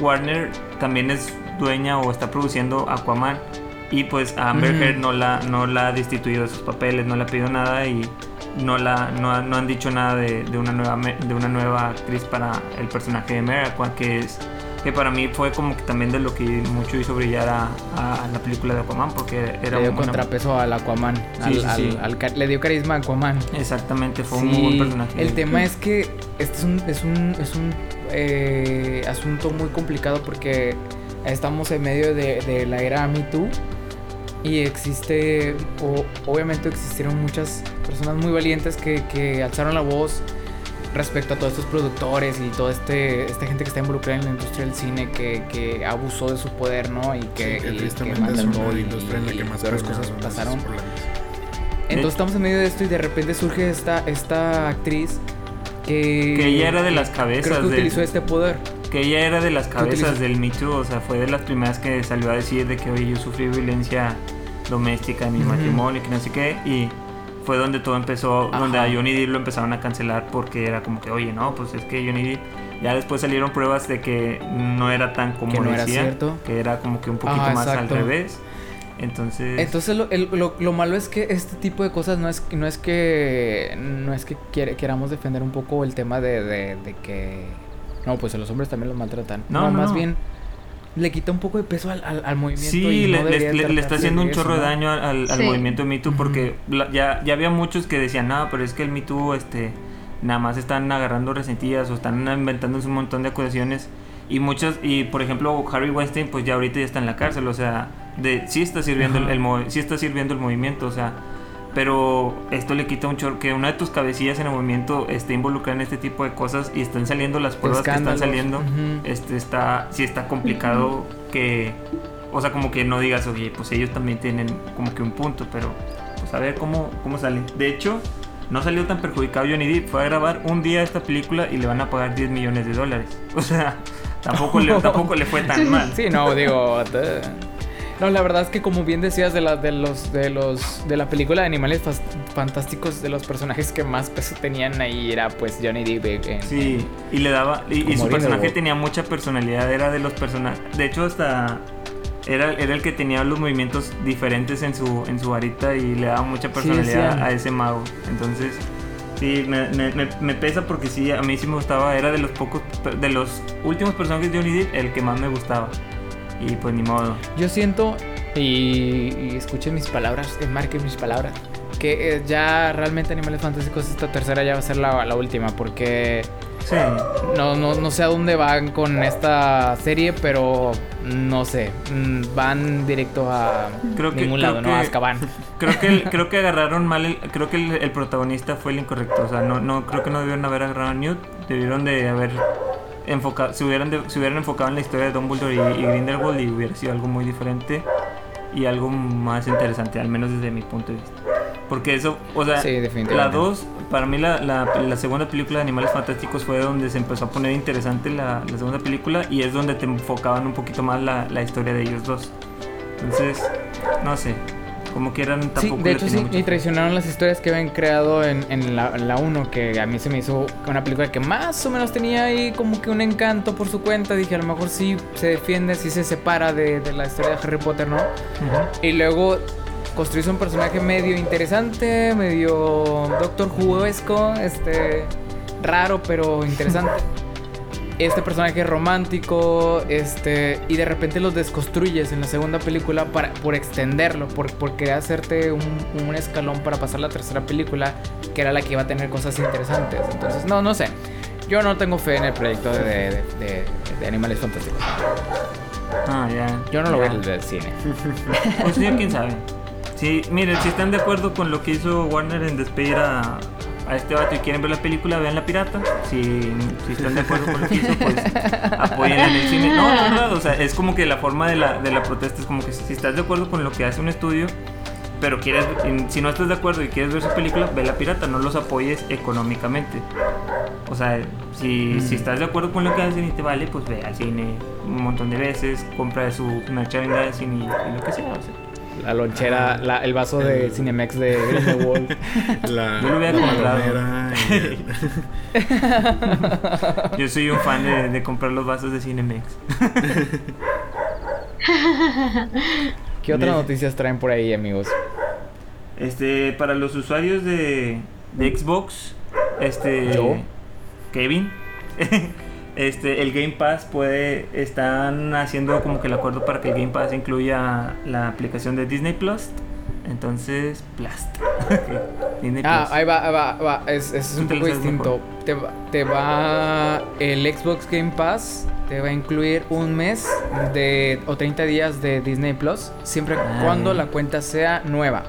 Warner también es dueña o está produciendo Aquaman y pues a Amber. Heard no la no la ha destituido de sus papeles no le ha pedido nada y no la no, ha- no han dicho nada de, de una nueva de una nueva actriz para el personaje de Mera que es que para mí fue como que también de lo que mucho hizo brillar a, a la película de Aquaman porque era le dio una- contrapeso al Aquaman. al- sí, al- sí. al ca- le dio carisma a Aquaman. exactamente fue un muy buen personaje El tema es que este es un, es un, es un eh, asunto muy complicado porque estamos en medio de, de la era Me Too y existe, o, obviamente existieron muchas personas muy valientes que, que alzaron la voz respecto a todos estos productores y toda este, esta gente que está involucrada en la industria del cine que, que abusó de su poder, ¿no? Y que, Sí, que y que tristemente es maltrató una y- industria en la y que más peores cosas pasaron. Entonces estamos en medio de esto y de repente surge esta, esta actriz que... que ella era de las creo cabezas que de- utilizó este poder. que ella era de las cabezas del Me Too, o sea, fue de las primeras que salió a decir de que, oye, yo sufrí violencia doméstica en mi Ujú. matrimonio, que no sé qué, y fue donde todo empezó, Ajá. donde a Johnny Depp lo empezaron a cancelar porque era como que, oye, no, pues es que Johnny Depp, ya después salieron pruebas de que no era tan como Que no era decía, cierto. que era como que un poquito Ajá, más exacto. al revés, entonces... Entonces lo, el- lo- lo malo es que este tipo de cosas no es, no es que no es que quiere- queramos defender un poco el tema de, de- de que no pues a los hombres también los maltratan. No, No, no, más no. bien le quita un poco de peso al, al, al movimiento. Sí, y no le, está haciendo un eso, chorro de daño al, al- al Sí. movimiento de Me Too porque la- ya, ya había muchos que decían, no, pero es que el Me Too este, nada más están agarrando resentías o están inventándose un montón de acusaciones y muchas, y por ejemplo Harry Weinstein pues ya ahorita ya está en la cárcel, o sea, de, sí está sirviendo el, el sí está sirviendo el movimiento, o sea, pero esto le quita un chorro que una de tus cabecillas en el movimiento esté involucrada en este tipo de cosas y están saliendo las pruebas que están saliendo Ujú. este está sí está complicado que o sea como que no digas oye pues ellos también tienen como que un punto pero pues a ver cómo cómo sale. De hecho no salió tan perjudicado Johnny Depp. Fue a grabar un día esta película y le van a pagar 10 millones de dólares. O sea tampoco le tampoco le fue tan mal. Sí, no, digo. No, la verdad es que como bien decías de la, de los, de los, de la película de animales fantásticos, de los personajes que más peso tenían ahí era pues Johnny Depp. en- Sí, y le daba. Y, su personaje tenía mucha personalidad, era de los personajes. De hecho, hasta. Era, era el que tenía los movimientos diferentes en su, en su varita y le daba mucha personalidad a ese mago. Entonces, sí, me, me- me- me pesa porque sí, a mí sí me gustaba. Era de los pocos. De los últimos personajes de Johnny Depp, el que más me gustaba. Y pues ni modo. Yo siento, y, y escuchen mis palabras, enmarquen mis palabras. que eh, ya realmente Animales Fantásticos esta tercera ya va a ser la, la última porque Sí. no, no, no sé a dónde van con esta serie, pero no sé, mm, van directo a Creo que- ningún creo lado, ¿no? que- A Azkaban. Creo que, creo que agarraron mal, el- creo que el, el protagonista fue el incorrecto. O sea, no, no, creo que no debieron haber agarrado a Newt. Debieron de haber enfocado, se hubieran, de- se hubieran enfocado en la historia de Dumbledore y, y Grindelwald y hubiera sido algo muy diferente y algo más interesante, al menos desde mi punto de vista. Porque eso, o sea, Sí, la 2, para mí la, la, la segunda película de Animales Fantásticos fue donde se empezó a poner interesante la, la segunda película y es donde te enfocaban un poquito más la, la historia de ellos dos. Entonces, no sé, como quieran Sí, tampoco de le hecho sí, y traicionaron las historias que habían creado en, en la, en la 1, que a mí se me hizo una película que más o menos tenía ahí como que un encanto por su cuenta. Dije, a lo mejor sí se defiende, sí se separa de, de la historia de Harry Potter, ¿no? Y luego construyes un personaje medio interesante, medio Doctor Whoesco, este raro pero interesante. Este personaje romántico, este y de repente los desconstruyes en la segunda película para por extenderlo, por, por querer hacerte un, un escalón para pasar la tercera película, que era la que iba a tener cosas interesantes. Entonces, no, no sé. Yo no tengo fe en el proyecto de, de, de- de Animales Fantásticos. Ah, ya. Yo no lo ya. veo del cine. Pues sí, quién sabe. Sí, miren, si están de acuerdo con lo que hizo Warner en despedir a, a este vato y quieren ver la película, vean la pirata. Si, si están de acuerdo con lo que hizo, pues apoyen en el cine. No, la verdad, o sea, es como que la forma de la, de la protesta es como que si estás de acuerdo con lo que hace un estudio, pero quieres, si no estás de acuerdo y quieres ver su película, ve la pirata, no los apoyes económicamente. O sea, si, si estás de acuerdo con lo que hacen y te vale, pues ve al cine un montón de veces, compra su merchandising y, y lo que sea. o sea. La lonchera, la- el vaso de El- Cinemex de Grindelwald. La, Yo lo hubiera comprado. y Yo soy un fan de, de comprar los vasos de Cinemex. ¿Qué otras noticias traen por ahí, amigos? Este, para los usuarios de, de Xbox, este, Yo. Kevin, este, el Game Pass puede, están haciendo como que el acuerdo para que el Game Pass incluya la aplicación de Disney Plus. Entonces, Plast. Disney Ah, Plus. ahí va, ahí va, ahí va. Es, es un poco distinto. Te va, te va. El Xbox Game Pass te va a incluir un mes de o 30 días de Disney Plus, siempre y Ah, cuando la cuenta sea nueva.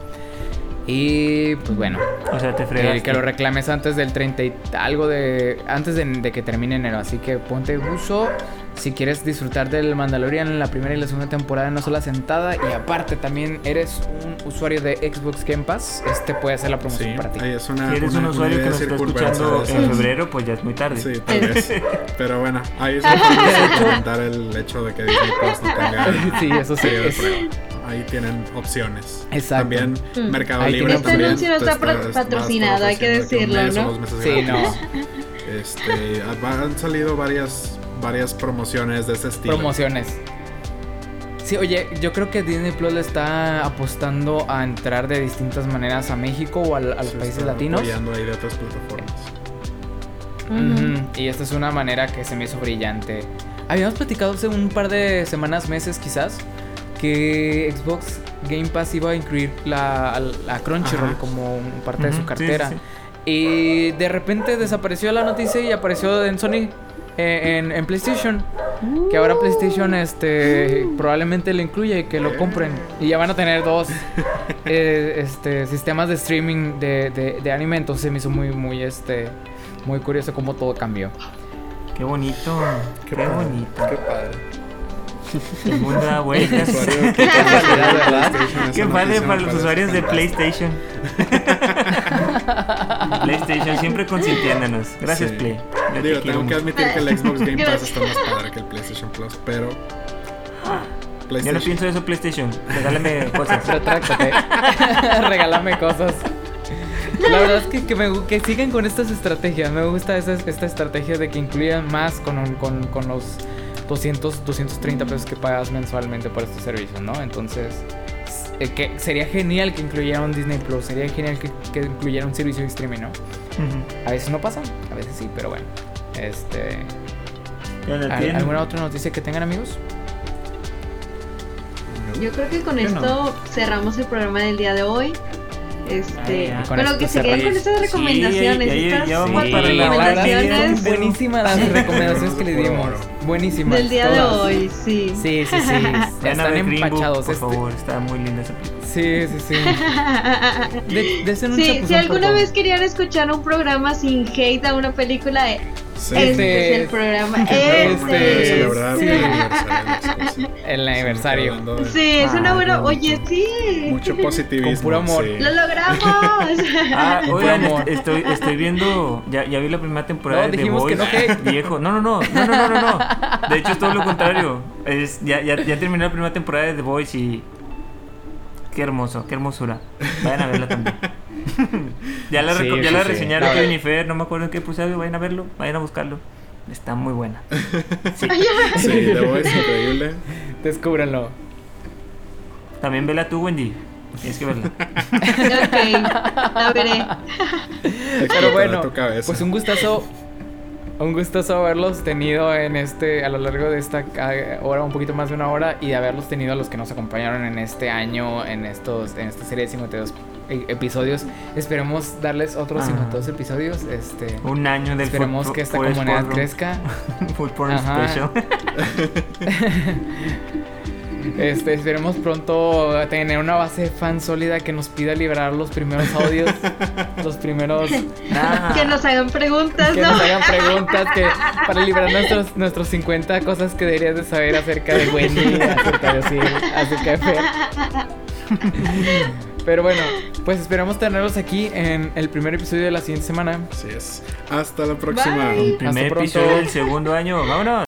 Y pues bueno, O sea, te que, lo reclames antes del 30 y algo de. antes de, de que termine enero. Así que ponte uso si quieres disfrutar del Mandalorian en la primera y la segunda temporada en una sola sentada. Y aparte también eres un usuario de Xbox Game Pass, este puede ser la promoción Sí, para ti. ahí es una, Si eres una- un usuario que nos está escuchando en febrero, pues ya es muy tarde. Sí, tal vez. Pero bueno, ahí es importante comentar el hecho de que Disney Plus no tenga Sí, eso sí, es-. Ahí tienen opciones. Exacto. También Mm. Mercado Ahí Libre. Este anuncio no está pro- está- patrocinado, hay que decirlo, ¿no? Sí, no. Este, han salido varias, varias promociones de este estilo. Promociones. Sí, oye, yo creo que Disney Plus le está apostando a entrar de distintas maneras a México o a, los Se países está latinos. apoyando ahí de otras plataformas. Y esta es una manera que se me hizo brillante. Habíamos platicado hace un par de semanas, meses quizás, que Xbox Game Pass iba a incluir la, la Crunchyroll Ajá. como un- parte de Ujú, su sí, cartera. sí, sí. Y de repente desapareció la noticia y apareció en Sony, eh, en, en PlayStation. Que ahora PlayStation este, probablemente lo incluya y que lo compren. Y ya van a tener dos eh, este, sistemas de streaming de, de, de anime. Entonces me hizo muy, muy, este, muy curioso cómo todo cambió. Qué bonito. Qué, padre, bonito. Qué padre. El mundo da vueltas. Qué padre para los usuarios de. PlayStation. PlayStation siempre consintiéndonos. Gracias, Sí. Play. Digo, tengo que admitir que el Xbox Game Pass está más padre que el PlayStation Plus, pero. Yo no PlayStation. pienso eso, PlayStation. Regálame cosas. Retráctate. Regálame cosas. La verdad es que, que, me que sigan con estas estrategias. Me gusta esa, esta estrategia de que incluyan más con, con, con los 200, 230 pesos que pagas mensualmente por este servicio, ¿no? Entonces, eh, que sería genial que incluyera un Disney Plus. Sería genial que, que incluyera un servicio de streaming, ¿no? A veces no pasa, a veces sí, pero bueno. Este, Ya la ¿al- tienen. ¿Alguna otra noticia que tengan, amigos? Yo creo que con Yo esto cerramos el programa del día de hoy. Este, pero esto que se queden con estas recomendaciones. Sí, ya- ya- estas ya vamos cuatro para la hora. recomendaciones Sí, buenísimas las recomendaciones que le dimos. Buenísimas. del día de hoy, sí. Sí, sí, sí. Están Green Book, empachados. por este- favor, está muy linda esa película. Sí, sí, sí. De, un Sí, chapuzón si alguna vez querían escuchar un programa sin hate a una película, eh, Sí. Este, este, es el programa. Este. es este el aniversario. El aniversario. Sí, es una ah, buena. Oye, sí. Mucho positivismo. Con puro amor. Sí. ¡Lo logramos! ah, oigan, este, estoy, estoy viendo. Ya, ya, vi la primera temporada no, de The Voice. Que no, viejo. No, no, no, no, no, no, no. De hecho, es todo lo contrario. Es, ya, ya, ya terminé la primera temporada de The Voice y. Qué hermoso, qué hermosura. Vayan a verla también. ya la, Sí, ya sí, la reseñaron La Kevin y Fer, no me acuerdo en qué episodio, vayan a verlo, vayan a buscarlo. Está muy buena. Sí. Sí, The Voice, increíble. Descúbranlo. También vela tú, Wendy. Tienes que verla. ok, la veré. Pero bueno, pues un gustazo. Un gustazo haberlos tenido en este, a lo largo de esta ah, hora, un poquito más de una hora, y de haberlos tenido a los que nos acompañaron en este año, en estos, en esta serie de 52 e- episodios. Esperemos darles otros Ah. 52 episodios. Este, Un año del esperemos que esta comunidad crezca. Food Porn. Special. Este, esperemos pronto tener una base de fans sólida que nos pida liberar los primeros audios, los primeros Ah. Que nos hagan preguntas, que ¿no? nos hagan preguntas que para liberar nuestros nuestros 50 cosas que deberías de saber acerca de Wendy, acerca de Osiel, acerca de Fer. Pero bueno, pues esperamos tenerlos aquí en el primer episodio de la siguiente semana. Así es. Hasta la próxima. Bye. Primer Hasta pronto. episodio del segundo año. Vámonos.